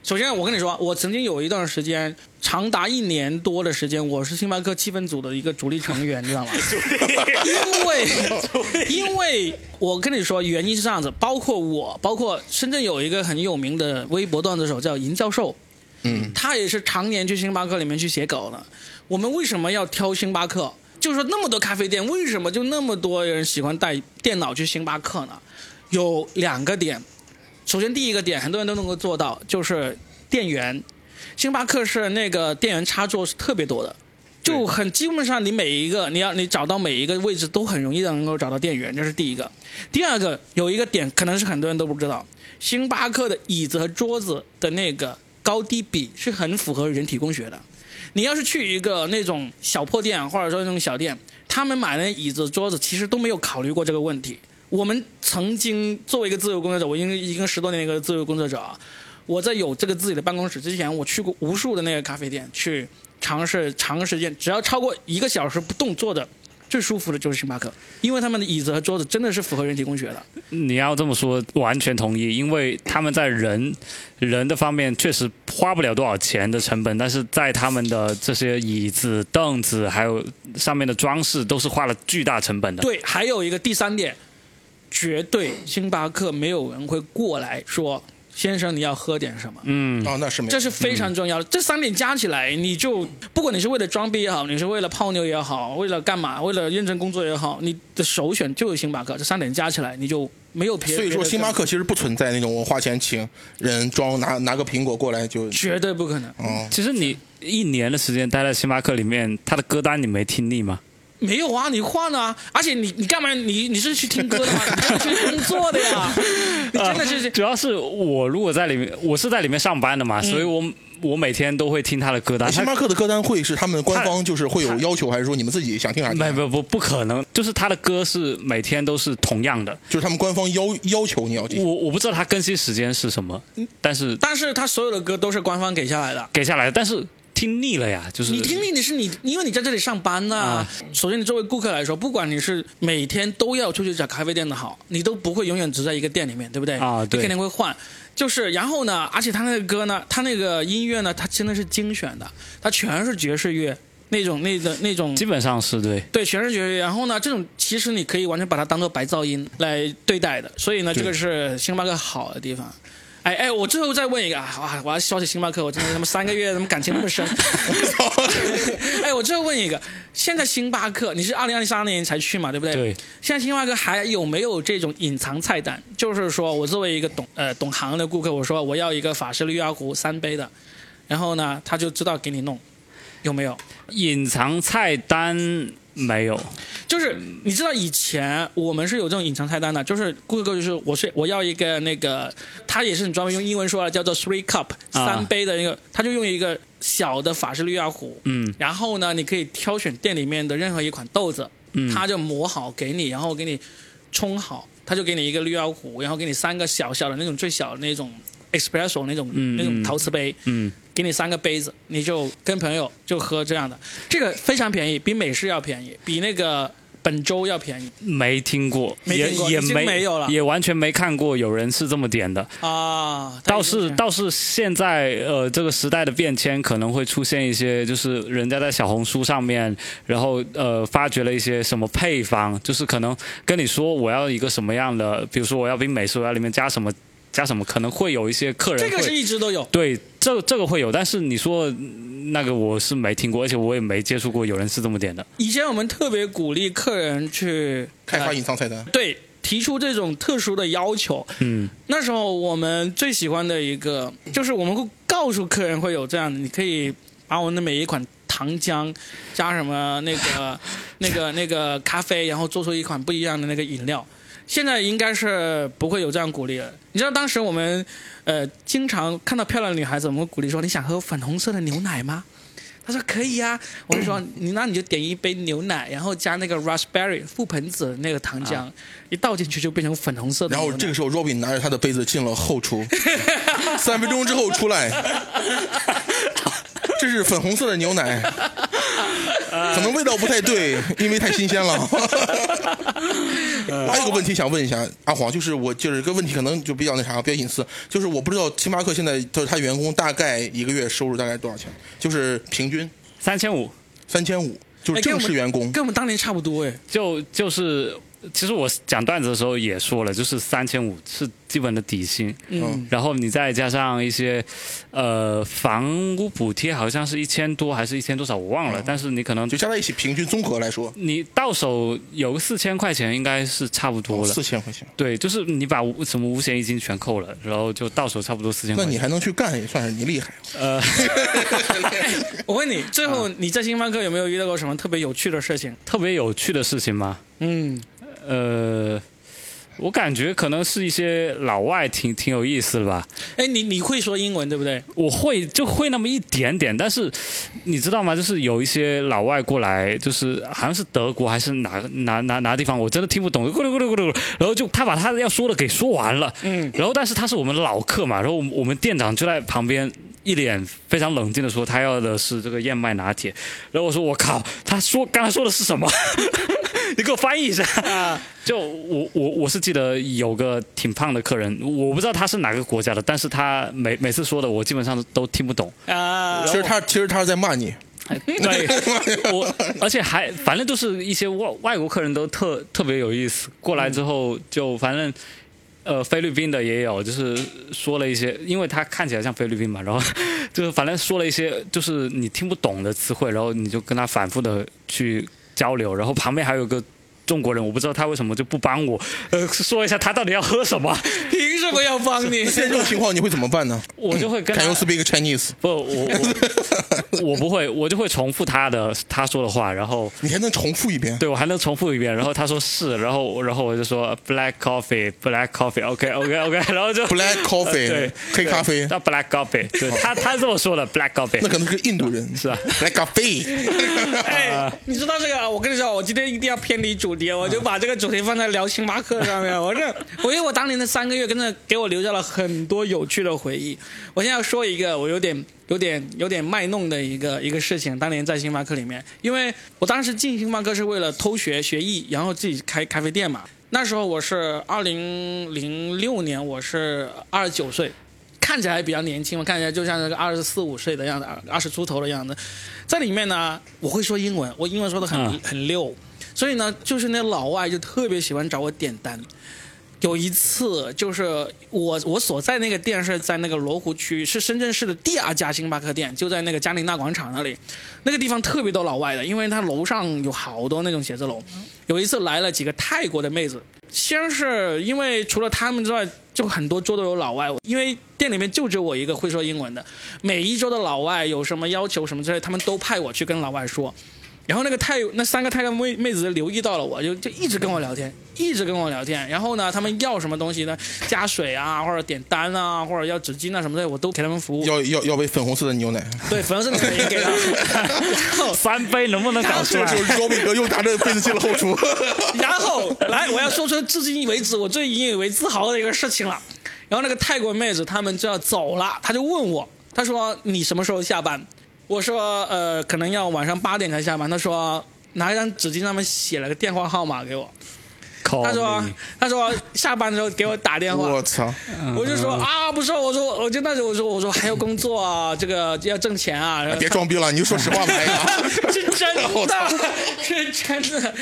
首先，我跟你说，我曾经有一段时间，长达一年多的时间，我是星巴克气氛组的一个主力成员，你知道吗？因为，因为我跟你说，原因是这样子，包括我，包括深圳有一个很有名的微博段子手叫银教授，嗯，他也是常年去星巴克里面去写稿的。我们为什么要挑星巴克？就是说那么多咖啡店，为什么就那么多人喜欢带电脑去星巴克呢？有两个点。首先，第一个点，很多人都能够做到，就是电源。星巴克是那个电源插座是特别多的，就很基本上你每一个你要你找到每一个位置都很容易的能够找到电源，这是第一个。第二个有一个点可能是很多人都不知道，星巴克的椅子和桌子的那个高低比是很符合人体工学的。你要是去一个那种小破店或者说那种小店，他们买的椅子桌子其实都没有考虑过这个问题。我们曾经作为一个自由工作者，我已经已经十多年一个自由工作者啊，我在有这个自己的办公室之前，我去过无数的那个咖啡店去尝试长时间，只要超过一个小时不动坐的，最舒服的就是星巴克，因为他们的椅子和桌子真的是符合人体工学的。你要这么说，完全同意，因为他们在人人的方面确实花不了多少钱的成本，但是在他们的这些椅子、凳子还有上面的装饰，都是花了巨大成本的。对，还有一个第三点，绝对星巴克没有人会过来说。先生，你要喝点什么？嗯，哦，那是没有这是非常重要的。这三点加起来，你就不管你是为了装逼也好，你是为了泡妞也好，为了干嘛，为了认真工作也好，你的首选就是星巴克。这三点加起来，你就没有别。所以说，星巴克其实不存在那种我花钱请人装拿拿个苹果过来就，绝对不可能。哦，其实你一年的时间待在星巴克里面，他的歌单你没听腻吗？没有啊，你换啊！而且你你干嘛？你你是去听歌的吗？你是去工作的呀！你真的是主要是我如果在里面，我是在里面上班的嘛，所以我我每天都会听他的歌单。星巴克的歌单会是他们官方就是会有要求，还是说你们自己想听啥听啥？没不不不可能，就是他的歌是每天都是同样的。就是他们官方要要求你要听。我我不知道他更新时间是什么，但是但是他所有的歌都是官方给下来的。给下来的，但是听腻了呀，就是你听腻你是你，因为你在这里上班呐、啊首先，你作为顾客来说，不管你是每天都要出去找咖啡店的好，你都不会永远只在一个店里面，对不对？啊对你肯定会换。就是，然后呢，而且他那个歌呢，他那个音乐呢，他真的是精选的，他全是爵士乐那种那个那种基本上是对。对，全是爵士乐。然后呢，这种其实你可以完全把它当做白噪音来对待的。所以呢，这个是星巴克好的地方。哎哎，我最后再问一个啊，哇！我要说起星巴克，我真的他妈三个月，怎么感情那么深？哎，我最后问一个，现在星巴克，你是二零二三年才去嘛，对不对？对。现在星巴克还有没有这种隐藏菜单？就是说我作为一个懂呃懂行的顾客，我说我要一个法式绿鸭壶三杯的，然后呢，他就知道给你弄，有没有？隐藏菜单没有，就是你知道以前我们是有这种隐藏菜单的，就是顾客就是我是我要一个那个，他也是你专门用英文说的，叫做 three cup 啊。三杯的那个，他就用一个小的法式绿鸭壶，嗯。然后呢，你可以挑选店里面的任何一款豆子，嗯，他就磨好给你，然后给你冲好，他就给你一个绿鸭壶，然后给你三个小小的那种最小的那种 espresso 那种、嗯那种嗯陶瓷杯，嗯给你三个杯子，你就跟朋友就喝这样的，这个非常便宜，比美式要便宜，比那个本周要便宜没听过，没听过也也没没有了也完全没看过有人是这么点的。啊。倒是倒是现在呃这个时代的变迁，可能会出现一些，就是人家在小红书上面，然后呃发掘了一些什么配方，就是可能跟你说我要一个什么样的，比如说我要冰美式，我要里面加什么加什么，可能会有一些客人这个是一直都有。对这这个会有，但是你说嗯那个我是没听过，而且我也没接触过有人是这么点的。以前我们特别鼓励客人去开发呃隐藏菜单，对提出这种特殊的要求。嗯，那时候我们最喜欢的一个，就是我们会告诉客人会有这样的，你可以把我们的每一款糖浆加什么那个那个那个咖啡，然后做出一款不一样的那个饮料。现在应该是不会有这样鼓励了。你知道当时我们呃经常看到漂亮的女孩子，我们会鼓励说你想喝粉红色的牛奶吗？他说可以呀、我就说你那你就点一杯牛奶，然后加那个 raspberry 覆盆子那个糖浆，一倒进去就变成粉红色的。然后这个时候，Robin 拿着他的杯子进了后厨，三分钟之后出来，这是粉红色的牛奶，可能味道不太对，因为太新鲜了。还有个问题想问一下阿黄，就是我就是这个问题可能就比较那啥，比较隐私，就是我不知道星巴克现在就是他员工大概一个月收入大概多少钱，就是平均三千五，三千五，就是正式员工。跟我们当年差不多哎。就就是，其实我讲段子的时候也说了，就是三千五是基本的底薪，嗯，然后你再加上一些，呃，房屋补贴好像是一千多还是一千多少我忘了，但是你可能就加在一起，平均综合来说，你到手有个四千块钱应该是差不多了。四千块钱。对，就是你把什么五险一金全扣了，然后就到手差不多四千块。那你还能去干，也算是你厉害。呃，我问你，最后你在星巴克有没有遇到过什么特别有趣的事情？特别有趣的事情吗？嗯，呃，我感觉可能是一些老外挺挺有意思的吧。哎，你你会说英文对不对？我会就会那么一点点，但是你知道吗？就是有一些老外过来，就是好像是德国还是哪哪哪哪地方，我真的听不懂，咕噜咕噜咕噜，然后就他把他要说的给说完了，嗯，然后但是他是我们老客嘛，然后我们我们店长就在旁边。一脸非常冷静的说，他要的是这个燕麦拿铁。然后我说：“我靠，他说刚才说的是什么？你给我翻译一下。”就我我我是记得有个挺胖的客人，我不知道他是哪个国家的，但是他每每次说的我基本上都听不懂。啊其，实他其实他是在骂你，对，我而且还反正就是一些外外国客人都特特别有意思，过来之后就反正。呃，菲律宾的也有，就是说了一些，因为他看起来像菲律宾嘛，然后就是反正说了一些就是你听不懂的词汇，然后你就跟他反复的去交流，然后旁边还有个中国人，我不知道他为什么就不帮我，呃，说一下他到底要喝什么，凭什么要帮你？现在这种情况你会怎么办呢我就会跟他？Can you speak Chinese？不，我我我不会，我就会重复他的他说的话，然后你还能重复一遍？对我还能重复一遍，然后他说是，然后然后我就说 black coffee，black coffee，OK OK OK，然后就 Black coffee，对黑咖啡叫 black coffee，对他他这么说的 black coffee，那可能是印度人。是吧，Black coffee，哎，你知道这个？我跟你说，我今天一定要偏离主题，我就把这个主题放在聊星巴克上面。我这，我因为我当年的三个月，真的给我留下了很多有趣的回忆。我现在要说一个我有点、有点、有点卖弄的一个一个事情。当年在星巴克里面，因为我当时进星巴克是为了偷学学艺，然后自己开咖啡店嘛。那时候我是二零零六年，我是二十九岁。看起来比较年轻嘛，看起来就像是个二十四五岁的样子，二十出头的样子。在里面呢，我会说英文，我英文说的很、嗯很溜，所以呢，就是那老外就特别喜欢找我点单。有一次，就是我我所在那个店是在那个罗湖区，是深圳市的第二家星巴克店，就在那个嘉陵大广场那里。那个地方特别多老外的，因为它楼上有好多那种写字楼。有一次来了几个泰国的妹子，先是因为除了他们之外，就很多桌都有老外，因为店里面就只有我一个会说英文的。每一桌的老外有什么要求什么之类，他们都派我去跟老外说。然后那个泰那三个泰国妹妹子留意到了我，就就一直跟我聊天，一直跟我聊天。然后呢，他们要什么东西呢？加水啊，或者点单啊，或者要纸巾啊什么的，我都给他们服务。要要要杯粉红色的牛奶。对，粉红色的也给他。然后三杯能不能搞出来这个时？候，Robin 哥又拿着杯子进了后厨。然后来，我要说出至今为止我最引以为自豪的一个事情了。然后那个泰国妹子他们就要走了，他就问我，他说你什么时候下班？我说呃，可能要晚上八点才下班。他说拿一张纸巾上面写了个电话号码给我。他说他说下班的时候给我打电话。我操！我就说啊，不是，我说我就那时候我说我说还要工作啊，这个要挣钱啊。别装逼了，你就说实话吧。是真的，是真的。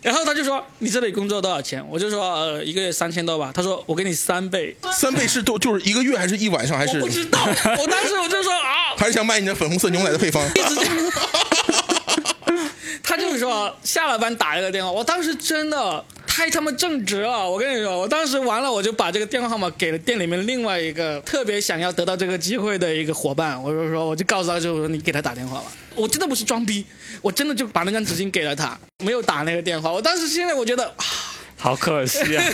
然后他就说：“你这里工作多少钱？”我就说：“呃，一个月三千多吧。”他说：“我给你三倍。三倍是多就是一个月还是一晚上还”是我不知道，我当时我就说啊，还是想买你的粉红色牛奶的配方？一直这样。他就是说下了班打一个电话，我当时真的太他妈正直了！我跟你说，我当时完了，我就把这个电话号码给了店里面另外一个特别想要得到这个机会的一个伙伴，我就说，我就告诉他，就说你给他打电话吧。我真的不是装逼，我真的就把那张纸巾给了他，没有打那个电话。我当时现在我觉得，啊好可惜啊！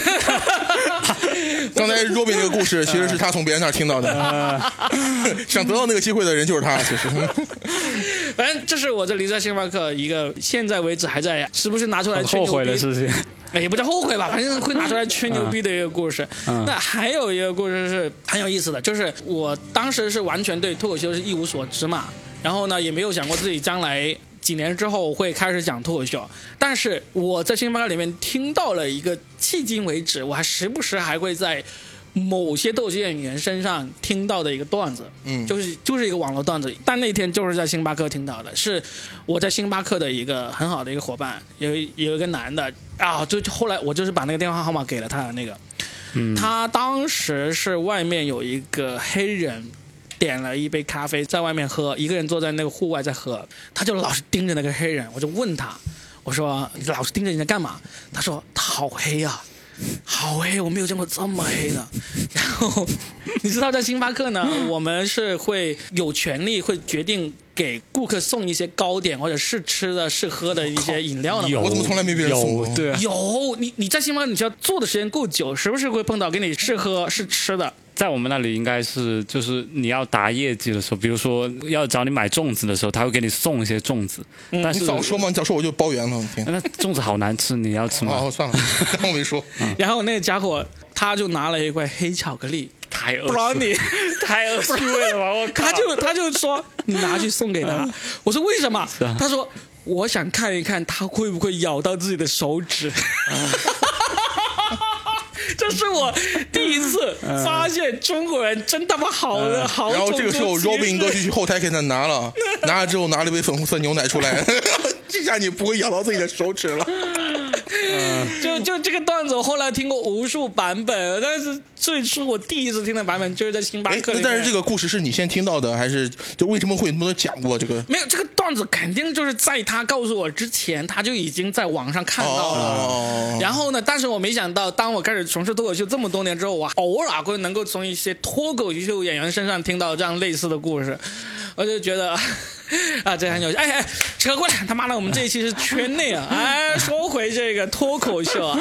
刚才 Robin 那个故事 其实是他从别人那儿听到的，想得到那个机会的人就是他。其实，反正这是我这离开星巴克一个现在为止还在时不时拿出来吹牛逼悔的事情。哎，也不叫后悔吧，反正会拿出来吹牛逼的一个故事。嗯那还有一个故事是很有意思的，就是我当时是完全对脱口秀是一无所知嘛，然后呢也没有想过自己将来几年之后会开始讲脱口秀，但是我在星巴克里面听到了一个迄今为止，我还时不时还会在。某些脱口秀演员身上听到的一个段子，嗯就是就是一个网络段子，但那天就是在星巴克听到的，是我在星巴克的一个很好的一个伙伴，有一有一个男的啊，就就后来我就是把那个电话号码给了他的那个，嗯，他当时是外面有一个黑人。点了一杯咖啡，在外面喝，一个人坐在那个户外在喝，他就老是盯着那个黑人，我就问他，我说你老是盯着人家干嘛？他说他好黑啊，好黑，我没有见过这么黑的。然后你知道，在星巴克呢，我们是会有权利会决定给顾客送一些糕点或者是吃的、试喝的一些饮料的我怎么从来没被人送过有对啊，有你你在星巴克，你只要坐的时间够久，时不时会碰到给你试喝试吃的。在我们那里应该是就是你要达业绩的时候，比如说要找你买粽子的时候，他会给你送一些粽子，但你是早说嘛，你早说我就包圆了。我天，那 粽子好难吃，你要吃吗？哦，算了，当 我没说。然后那个家伙他就拿了一块黑巧克力，太恶不知道你，太恶趣味了吧！我他就他就说你拿去送给他。我说为什么？啊他说我想看一看他会不会咬到自己的手指。这是我第一次发现中国人真他妈好的好。然后这个时候，Robin 哥就去后台给他拿了，拿了之后拿了一杯粉红色牛奶出来，这下你不会咬到自己的手指了。就就这个段子，我后来听过无数版本，但是最初我第一次听的版本就是在星巴哎，克。那但是这个故事是你先听到的，还是就为什么会有那么多讲过这个？没有这个段子，肯定就是在他告诉我之前，他就已经在网上看到了。哦，然后呢？但是我没想到，当我开始从事脱口秀这么多年之后，我偶尔会能够从一些脱口秀演员身上听到这样类似的故事，我就觉得 啊，这很有趣。哎哎，扯过来，他妈的，我们这一期是圈内啊！哎，说回这个脱口秀啊，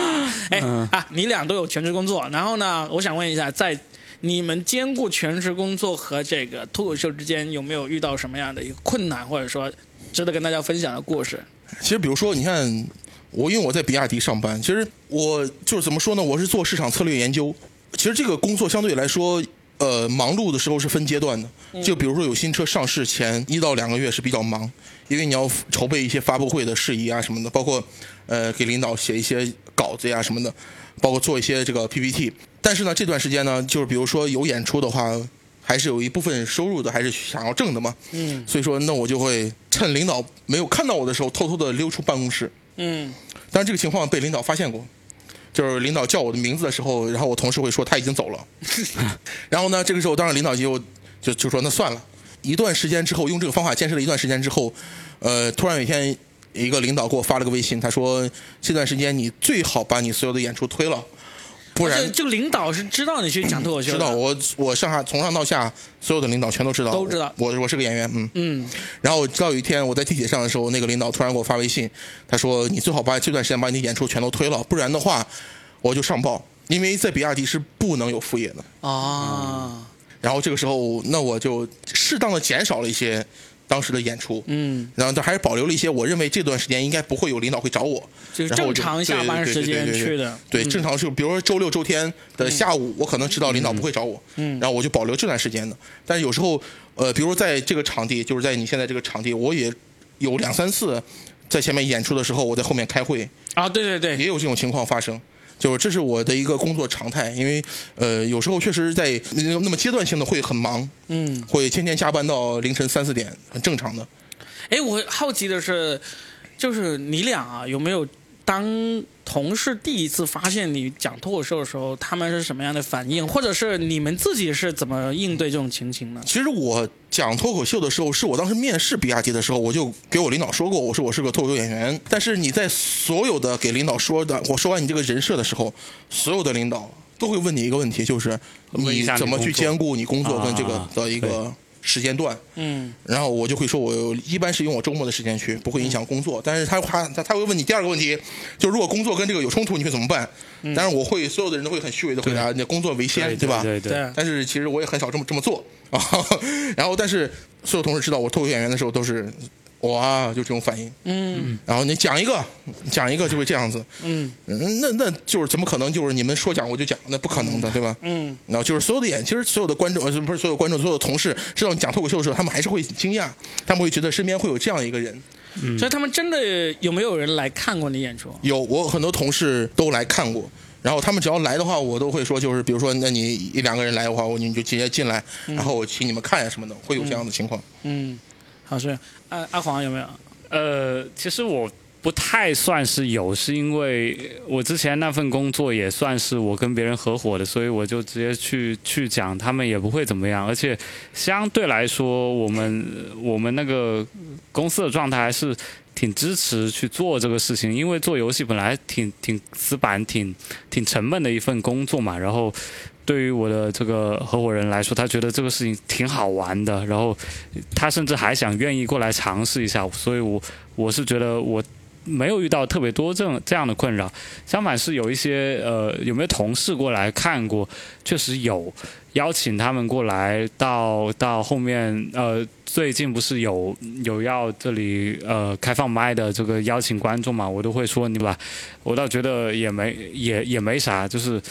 哎啊，你俩都有全职工作，然后呢，我想问一下，在你们兼顾全职工作和这个脱口秀之间，有没有遇到什么样的一个困难，或者说值得跟大家分享的故事？其实比如说，你看我，因为我在比亚迪上班，其实我就是怎么说呢？我是做市场策略研究。其实这个工作相对来说，呃，忙碌的时候是分阶段的。就比如说有新车上市前一到两个月是比较忙，因为你要筹备一些发布会的事宜啊什么的，包括呃给领导写一些稿子呀什么的，包括做一些这个 PPT。但是呢，这段时间呢，就是比如说有演出的话，还是有一部分收入的，还是想要挣的嘛。嗯所以说，那我就会趁领导没有看到我的时候，偷偷的溜出办公室。嗯但是这个情况被领导发现过，就是领导叫我的名字的时候，然后我同事会说他已经走了，然后呢，这个时候当然领导就就就说那算了。一段时间之后，用这个方法坚持了一段时间之后，呃，突然有一天，一个领导给我发了个微信，他说这段时间你最好把你所有的演出推了，不然就就领导是知道你去讲脱口秀，知道我我上下从上到下所有的领导全都知道，都知道。我我是个演员，嗯。嗯。然后直到有一天我在地铁上的时候，那个领导突然给我发微信，他说：“你最好把这段时间把你的演出全都推了，不然的话我就上报，因为在比亚迪是不能有副业的。啊，”然后这个时候，那我就适当的减少了一些当时的演出，嗯，然后但还是保留了一些我认为这段时间应该不会有领导会找我，就是正常下班时间去的，对，嗯。正常是比如说周六周天的下午，我可能知道领导不会找我，嗯。然后我就保留这段时间的。但是有时候，呃，比如说在这个场地，就是在你现在这个场地，我也有两三次在前面演出的时候，我在后面开会，啊，对对对，也有这种情况发生。就是这是我的一个工作常态，因为呃有时候确实在那那么阶段性的会很忙，嗯，会天天加班到凌晨三四点，很正常的。哎，我好奇的是，就是你俩啊，有没有当同事第一次发现你讲脱口秀的时候，他们是什么样的反应，或者是你们自己是怎么应对这种情形呢？其实我讲脱口秀的时候，是我当时面试比亚迪的时候，我就给我领导说过，我说我是个脱口秀演员。但是你在所有的给领导说的，我说完你这个人设的时候，所有的领导都会问你一个问题，就是你怎么去兼顾你工作跟这个啊的一个时间段。嗯然后我就会说，我一般是用我周末的时间去，不会影响工作。但是他他他他会问你第二个问题，就是如果工作跟这个有冲突，你会怎么办？嗯、但是我会，所有的人都会很虚伪的回答，你的工作为先，对吧？对对对但是其实我也很少这么这么做啊。然后，但是所有同事知道我脱口秀演员的时候，都是我啊，就这种反应。嗯然后你讲一个，讲一个就会这样子。嗯嗯，那那就是怎么可能？就是你们说讲我就讲，那不可能的，对吧？嗯然后就是所有的演，其实所有的观众，呃，不是所有观众，所有的同事知道你讲脱口秀的时候，他们还是会惊讶，他们会觉得身边会有这样一个人。嗯所以他们真的有没有人来看过你演出？有我很多同事都来看过，然后他们只要来的话，我都会说，就是比如说，那你一两个人来的话，我你就直接进来，然后我请你们看呀什么的，会有这样的情况。嗯，好是阿阿黄有没有？呃，其实我不太算是有，是因为我之前那份工作也算是我跟别人合伙的，所以我就直接去去讲，他们也不会怎么样。而且相对来说，我们我们那个公司的状态还是挺支持去做这个事情，因为做游戏本来挺挺死板、挺挺沉闷的一份工作嘛，然后。对于我的这个合伙人来说，他觉得这个事情挺好玩的，然后他甚至还想愿意过来尝试一下，所以我我是觉得我没有遇到特别多这这样的困扰，相反是有一些呃有没有同事过来看过，确实有邀请他们过来到到后面呃最近不是有有要这里呃开放麦的这个邀请观众嘛，我都会说你吧，我倒觉得也没也也没啥，就是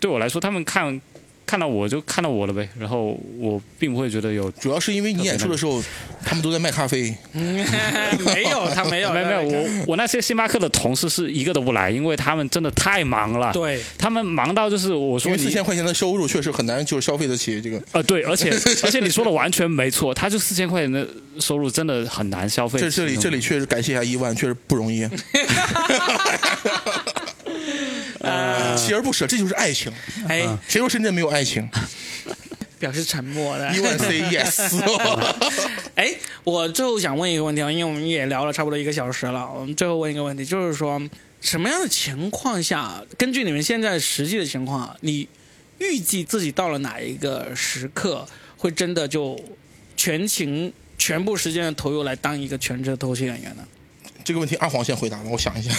对我来说他们看。看到我就看到我了呗，然后我并不会觉得有主要是因为你演出的时候，他们都在卖咖啡。没有，他没有，没有没有，我我那些星巴克的同事是一个都不来，因为他们真的太忙了。对，他们忙到就是我因为说你四千块钱的收入确实很难，就是消费得起这个。呃对，而且 而且你说的完全没错，他就四千块钱的收入真的很难消费。这这里这里确实感谢一下伊万，确实不容易。锲而不舍，这就是爱情。哎，谁说深圳没有爱情？表示沉默的。伊万 say yes。哎，我最后想问一个问题啊，因为我们也聊了差不多一个小时了，我们最后问一个问题，就是说什么样的情况下，根据你们现在实际的情况，你预计自己到了哪一个时刻，会真的就全情全部时间的投入来当一个全职的脱口秀演员呢？这个问题阿黄先回答吧，我想一下。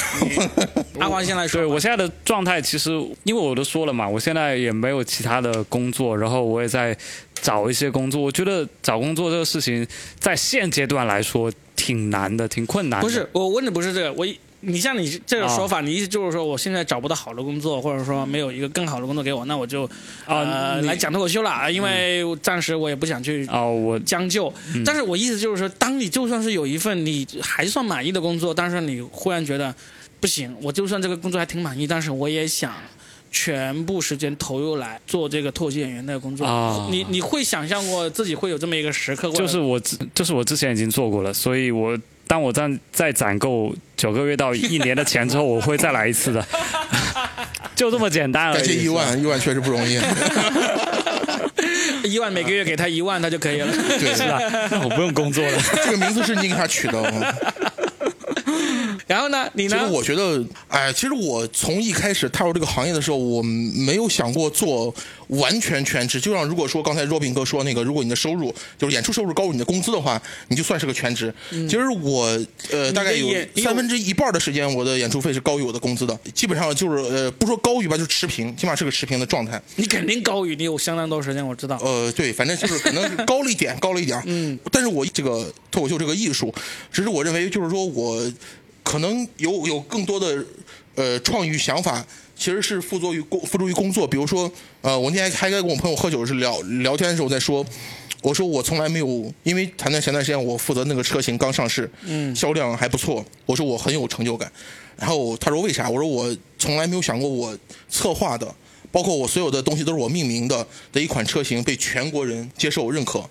阿黄先来说。对我现在的状态，其实因为我都说了嘛，我现在也没有其他的工作，然后我也在找一些工作。我觉得找工作这个事情，在现阶段来说挺难的，挺困难的。不是，我问的不是这个，我一你像你这个说法，啊你意思就是说我现在找不到好的工作，或者说没有一个更好的工作给我，那我就呃来讲脱口秀了，因为暂时我也不想去哦，我将就。但是我意思就是说，当你就算是有一份你还算满意的工作，但是你忽然觉得不行，我就算这个工作还挺满意，但是我也想。全部时间投入来做这个脱口秀演员的工作，啊你你会想象过自己会有这么一个时刻？就是我之就是我之前已经做过了，所以我当我再再攒够九个月到一年的钱之后，我会再来一次的，就这么简单而已。感谢伊万，一万确实不容易。一万每个月给他一万，他就可以了。对，是吧？那我不用工作了。这个名字是你给他取的哦。然后呢，你呢其实呢？我觉得，哎，其实我从一开始踏入这个行业的时候，我没有想过做完全全职。就像如果说刚才若斌哥说那个，如果你的收入就是演出收入高于你的工资的话，你就算是个全职。其实我呃大概有三分之一半的时间，我的演出费是高于我的工资的，基本上就是呃不说高于吧，就是持平，起码是个持平的状态。你肯定高于你有相当多时间，我知道。呃，对，反正就是可能高了一点，高了一点。嗯，但是我这个脱口秀这个艺术，只是我认为就是说我可能有有更多的呃创意想法，其实是付诸于工付诸于工作。比如说，呃，我那天还跟我朋友喝酒是聊聊天的时候在说。我说我从来没有，因为谈谈前段时间我负责那个车型刚上市，嗯，销量还不错。我说我很有成就感，然后他说为啥？我说我从来没有想过我策划的，包括我所有的东西都是我命名的的一款车型被全国人接受认可，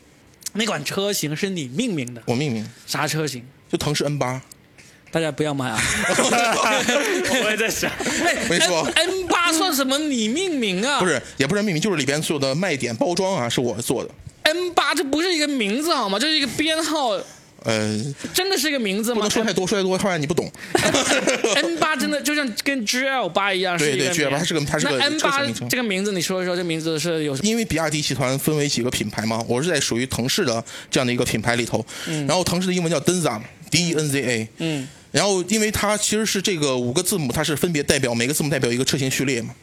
那款车型是你命名的，我命名啥车型？就腾势 N 八，大家不要买啊。我也在想，没错 N 八算什么你命名啊？不是，也不是命名，就是里边所有的卖点包装啊，是我做的。N 八，这不是一个名字好吗？这是一个编号，呃，真的是一个名字吗不能？说太多，说太多，后来你不懂。N 八真的就像跟 GL 八一样，是对对 GL 八它是个它是个那 N 八这个名字，你说一说，这名字是有什么？因为比亚迪集团分为几个品牌嘛，我是在属于腾势的这样的一个品牌里头。然后腾势的英文叫 Denza，D E N Z A。嗯。然后因为它其实是这个五个字母，它是分别代表每个字母代表一个车型序列嘛。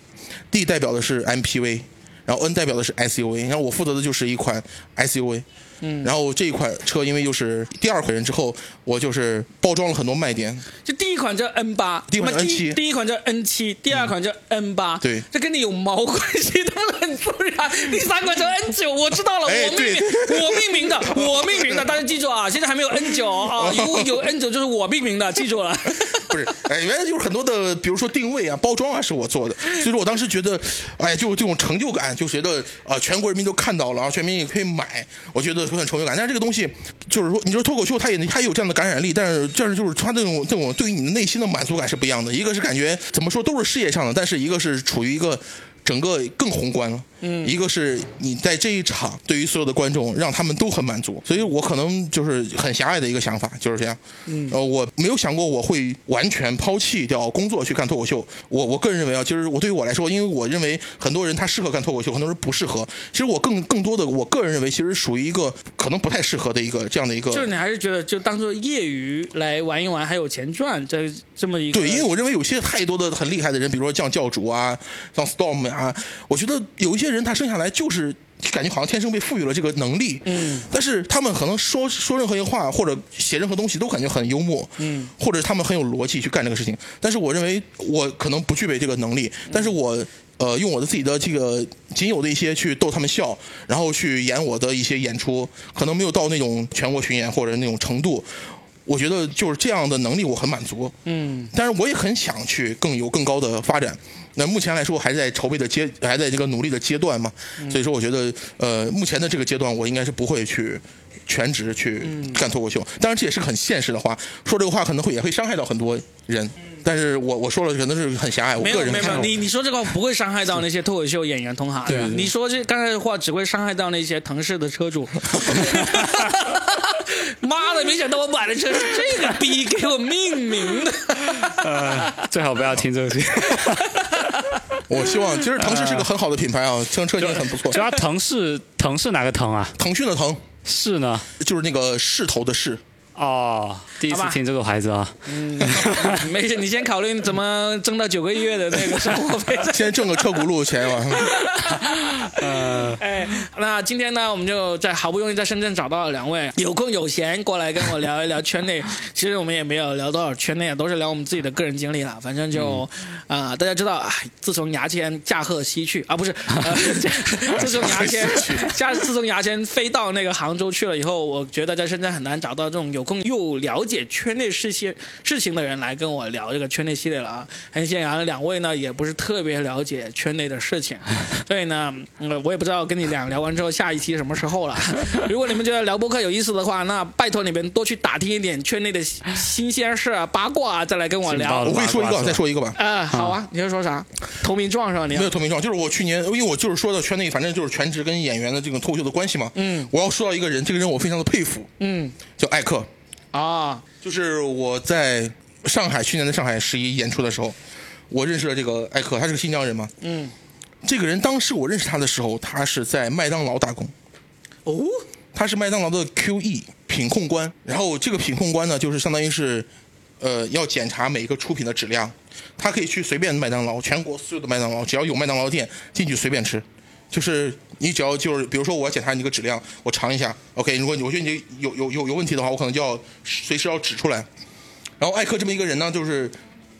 D 代表的是 MPV，然后 N 代表的是 SUV，然后我负责的就是一款 SUV。嗯，然后这一款车因为又是第二款人之后，我就是包装了很多卖点，就第一款叫 N 八，第一款那么 N7 第一款叫 N 七，第二款叫 N 八、对。这跟你有毛关系？他们很自然。第三款叫 N 九，我知道了，哎我命名，我命名的，我命名的，大家记住啊，现在还没有 N 九啊，有有 N 九就是我命名的，记住了。不是，哎，原来就是很多的，比如说定位啊、包装啊，是我做的。所以说我当时觉得，哎，就这种成就感，就觉得啊、全国人民都看到了，然后全民也可以买，我觉得很成就感。但是这个东西，就是说，你说脱口秀，它也它也有这样的感染力，但是这样就是它这种这种对于你的内心的满足感是不一样的。一个是感觉怎么说都是事业上的，但是一个是处于一个。整个更宏观了，嗯，一个是你在这一场对于所有的观众，让他们都很满足，所以我可能就是很狭隘的一个想法，就是这样，嗯，呃，我没有想过我会完全抛弃掉工作去干脱口秀，我我个人认为啊，就是我对于我来说，因为我认为很多人他适合干脱口秀，很多人不适合，其实我更更多的，我个人认为其实属于一个可能不太适合的一个这样的一个，就是你还是觉得就当做业余来玩一玩，还有钱赚，这这么一个对，因为我认为有些太多的很厉害的人，比如说像教主啊，像 Storm 啊，我觉得有一些人他生下来就是感觉好像天生被赋予了这个能力，嗯，但是他们可能说说任何一个话或者写任何东西都感觉很幽默，嗯，或者他们很有逻辑去干这个事情，但是我认为我可能不具备这个能力，但是我。呃，用我的自己的这个仅有的一些去逗他们笑，然后去演我的一些演出，可能没有到那种全国巡演或者那种程度，我觉得就是这样的能力我很满足，嗯，但是我也很想去更有更高的发展。那目前来说还在筹备的阶，还在这个努力的阶段嘛，所以说我觉得，呃，目前的这个阶段我应该是不会去全职去干脱口秀。当然这也是很现实的话，说这个话可能会也会伤害到很多人，但是我我说了可能是很狭隘，我没有个人。没有没有，你你说这个话不会伤害到那些脱口秀演员同行，对对你说这刚才的话只会伤害到那些腾势的车主。妈的，没想到我买的车是这个逼给我命名的。呃，最好不要听这些。我希望其实腾势是个很好的品牌啊，这车型很不错主。要腾势腾势哪个腾啊？腾讯的腾是呢？就是那个势头的势，哦，第一次听这个牌子啊。嗯 没事，你先考虑怎么挣到九个月的那个 生活费。先挣个车轱辘钱嘛。哎，那今天呢，我们就在好不容易在深圳找到了两位有空有闲过来跟我聊一聊圈内。其实我们也没有聊多少圈内啊，都是聊我们自己的个人经历了。反正就啊、大家知道啊，自从牙签驾鹤西去啊，不是，呃、自从牙签驾自从牙签飞到那个杭州去了以后，我觉得在深圳很难找到这种有空又了解圈内事些事情的人来跟我聊这个圈内系列了啊。很显然，两位呢也不是特别了解圈内的事情，所以呢，嗯，我也不知道跟你俩聊完之后下一期什么时候了。如果你们觉得聊播客有意思的话，那拜托你们多去打听一点圈内的新鲜事啊、八卦啊，再来跟我聊我跟你说一个，再说一个吧。啊。好啊，你要说啥？投名状是吧？你要没有投名状，就是我去年，因为我就是说到圈内，反正就是全职跟演员的这种脱口秀的关系嘛。嗯，我要说到一个人，这个人我非常的佩服，嗯叫艾克。啊。就是我在上海去年的上海十一演出的时候，我认识了这个艾克，他是个新疆人嘛。嗯。这个人当时我认识他的时候，他是在麦当劳打工，哦？他是麦当劳的 QE 品控官，然后这个品控官呢，就是相当于是，呃，要检查每一个出品的质量。他可以去随便麦当劳，全国所有的麦当劳，只要有麦当劳店进去随便吃，就是你只要就是，比如说我检查你个质量，我尝一下，OK，如果你我觉得你有有有有问题的话，我可能就要随时要指出来。然后艾克这么一个人呢，就是，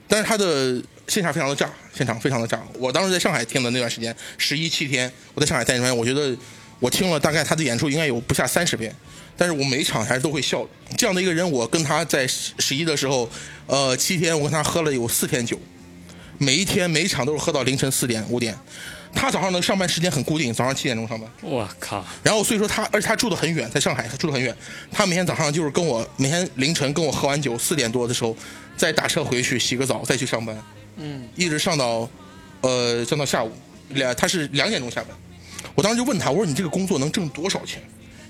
但是他的现场非常的炸，现场非常的炸。我当时在上海听的那段时间，十一七天，我在上海待那段，我觉得我听了大概他的演出应该有不下三十遍，但是我每场还是都会笑。这样的一个人，我跟他在十一的时候，呃，七天我跟他喝了有四天酒，每一天每一场都是喝到凌晨四点五点。他早上的上班时间很固定，早上七点钟上班。我靠，然后所以说他，而且他住的很远，在上海，他住的很远。他每天早上就是跟我每天凌晨跟我喝完酒，四点多的时候再打车回去洗个澡，再去上班，嗯，一直上到呃上到下午两，他是两点钟下班。我当时就问他，我说你这个工作能挣多少钱？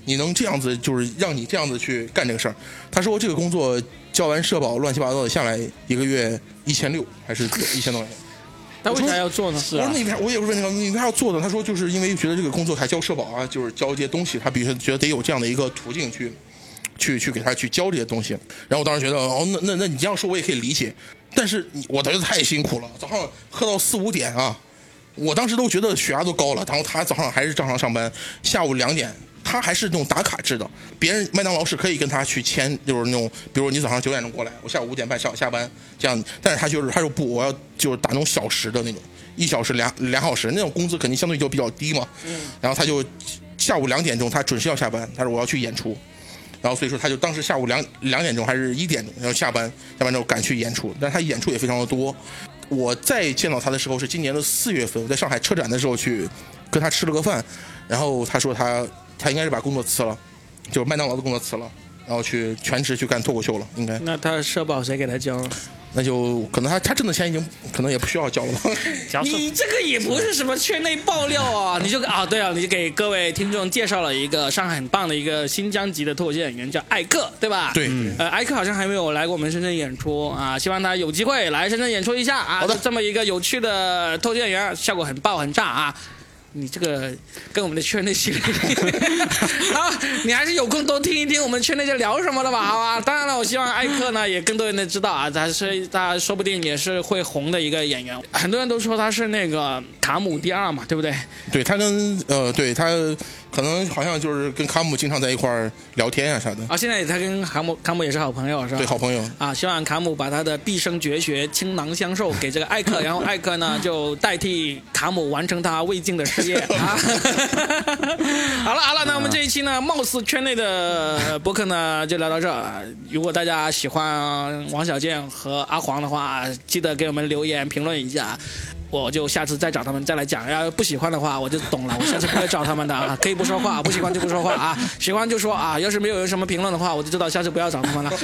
你能这样子就是让你这样子去干这个事儿？他说这个工作交完社保乱七八糟的下来一个月一千六还是一千多块钱。那为啥要做呢？是啊我说你为啥？我也是问那个你为啥要做呢？他说就是因为觉得这个工作还交社保啊，就是交一些东西，他比如说觉得得有这样的一个途径去，去去给他去交这些东西。然后我当时觉得哦，那那那你这样说我也可以理解，但是你我觉得太辛苦了，早上喝到四五点啊，我当时都觉得血压都高了。然后他早上还是正常上班，下午两点。他还是那种打卡制的，别人麦当劳是可以跟他去签，就是那种，比如你早上九点钟过来，我下午五点半下下班这样，但是他就是他说不，我要就是打那种小时的那种，一小时两两小时，那种工资肯定相对就比较低嘛。嗯。然后他就下午两点钟他准时要下班，他说我要去演出，然后所以说他就当时下午两两点钟还是一点钟要下班，下班之后赶去演出，但是他演出也非常的多。我再见到他的时候是今年的四月份，在上海车展的时候去跟他吃了个饭，然后他说他。他应该是把工作辞了，就是麦当劳的工作辞了，然后去全职去干脱口秀了。应该。那他社保谁给他交？那就可能他他挣的钱已经可能也不需要交了吧。你这个也不是什么圈内爆料啊！你就啊，对啊，你给各位听众介绍了一个上海很棒的一个新疆籍的脱口秀演员，叫艾克，对吧？对。呃，艾克好像还没有来过我们深圳演出啊，希望他有机会来深圳演出一下啊。好的。这么一个有趣的脱口秀演员，效果很爆很炸啊！你这个跟我们的圈内系列，啊，你还是有空多听一听我们圈内在聊什么的吧，好吧？当然了，我希望艾克呢也更多人能知道啊，他是他说不定也是会红的一个演员。很多人都说他是那个卡姆第二嘛，对不对？对他跟呃，对他可能好像就是跟卡姆经常在一块儿聊天啊啥的。啊，现在他跟卡姆卡姆也是好朋友是吧？对，好朋友。啊，希望卡姆把他的毕生绝学倾囊相授给这个艾克，然后艾克呢就代替卡姆完成他未尽的事。啊，好了 好了，那我们这一期呢，貌似圈内的博客呢就聊到这。如果大家喜欢王小贱和阿黄的话，记得给我们留言评论一下，我就下次再找他们再来讲。要不喜欢的话，我就懂了，我下次不会找他们的啊。可以不说话，不喜欢就不说话啊。喜欢就说啊，要是没有人什么评论的话，我就知道下次不要找他们了。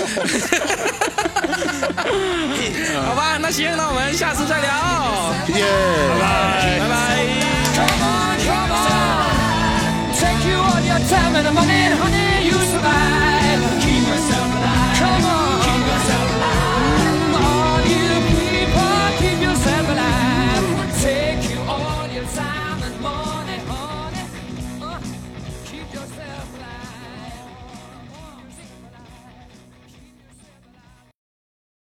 好吧，那行，那我们下次再聊，谢谢，拜拜，拜拜。time and the morning, honey, you survive.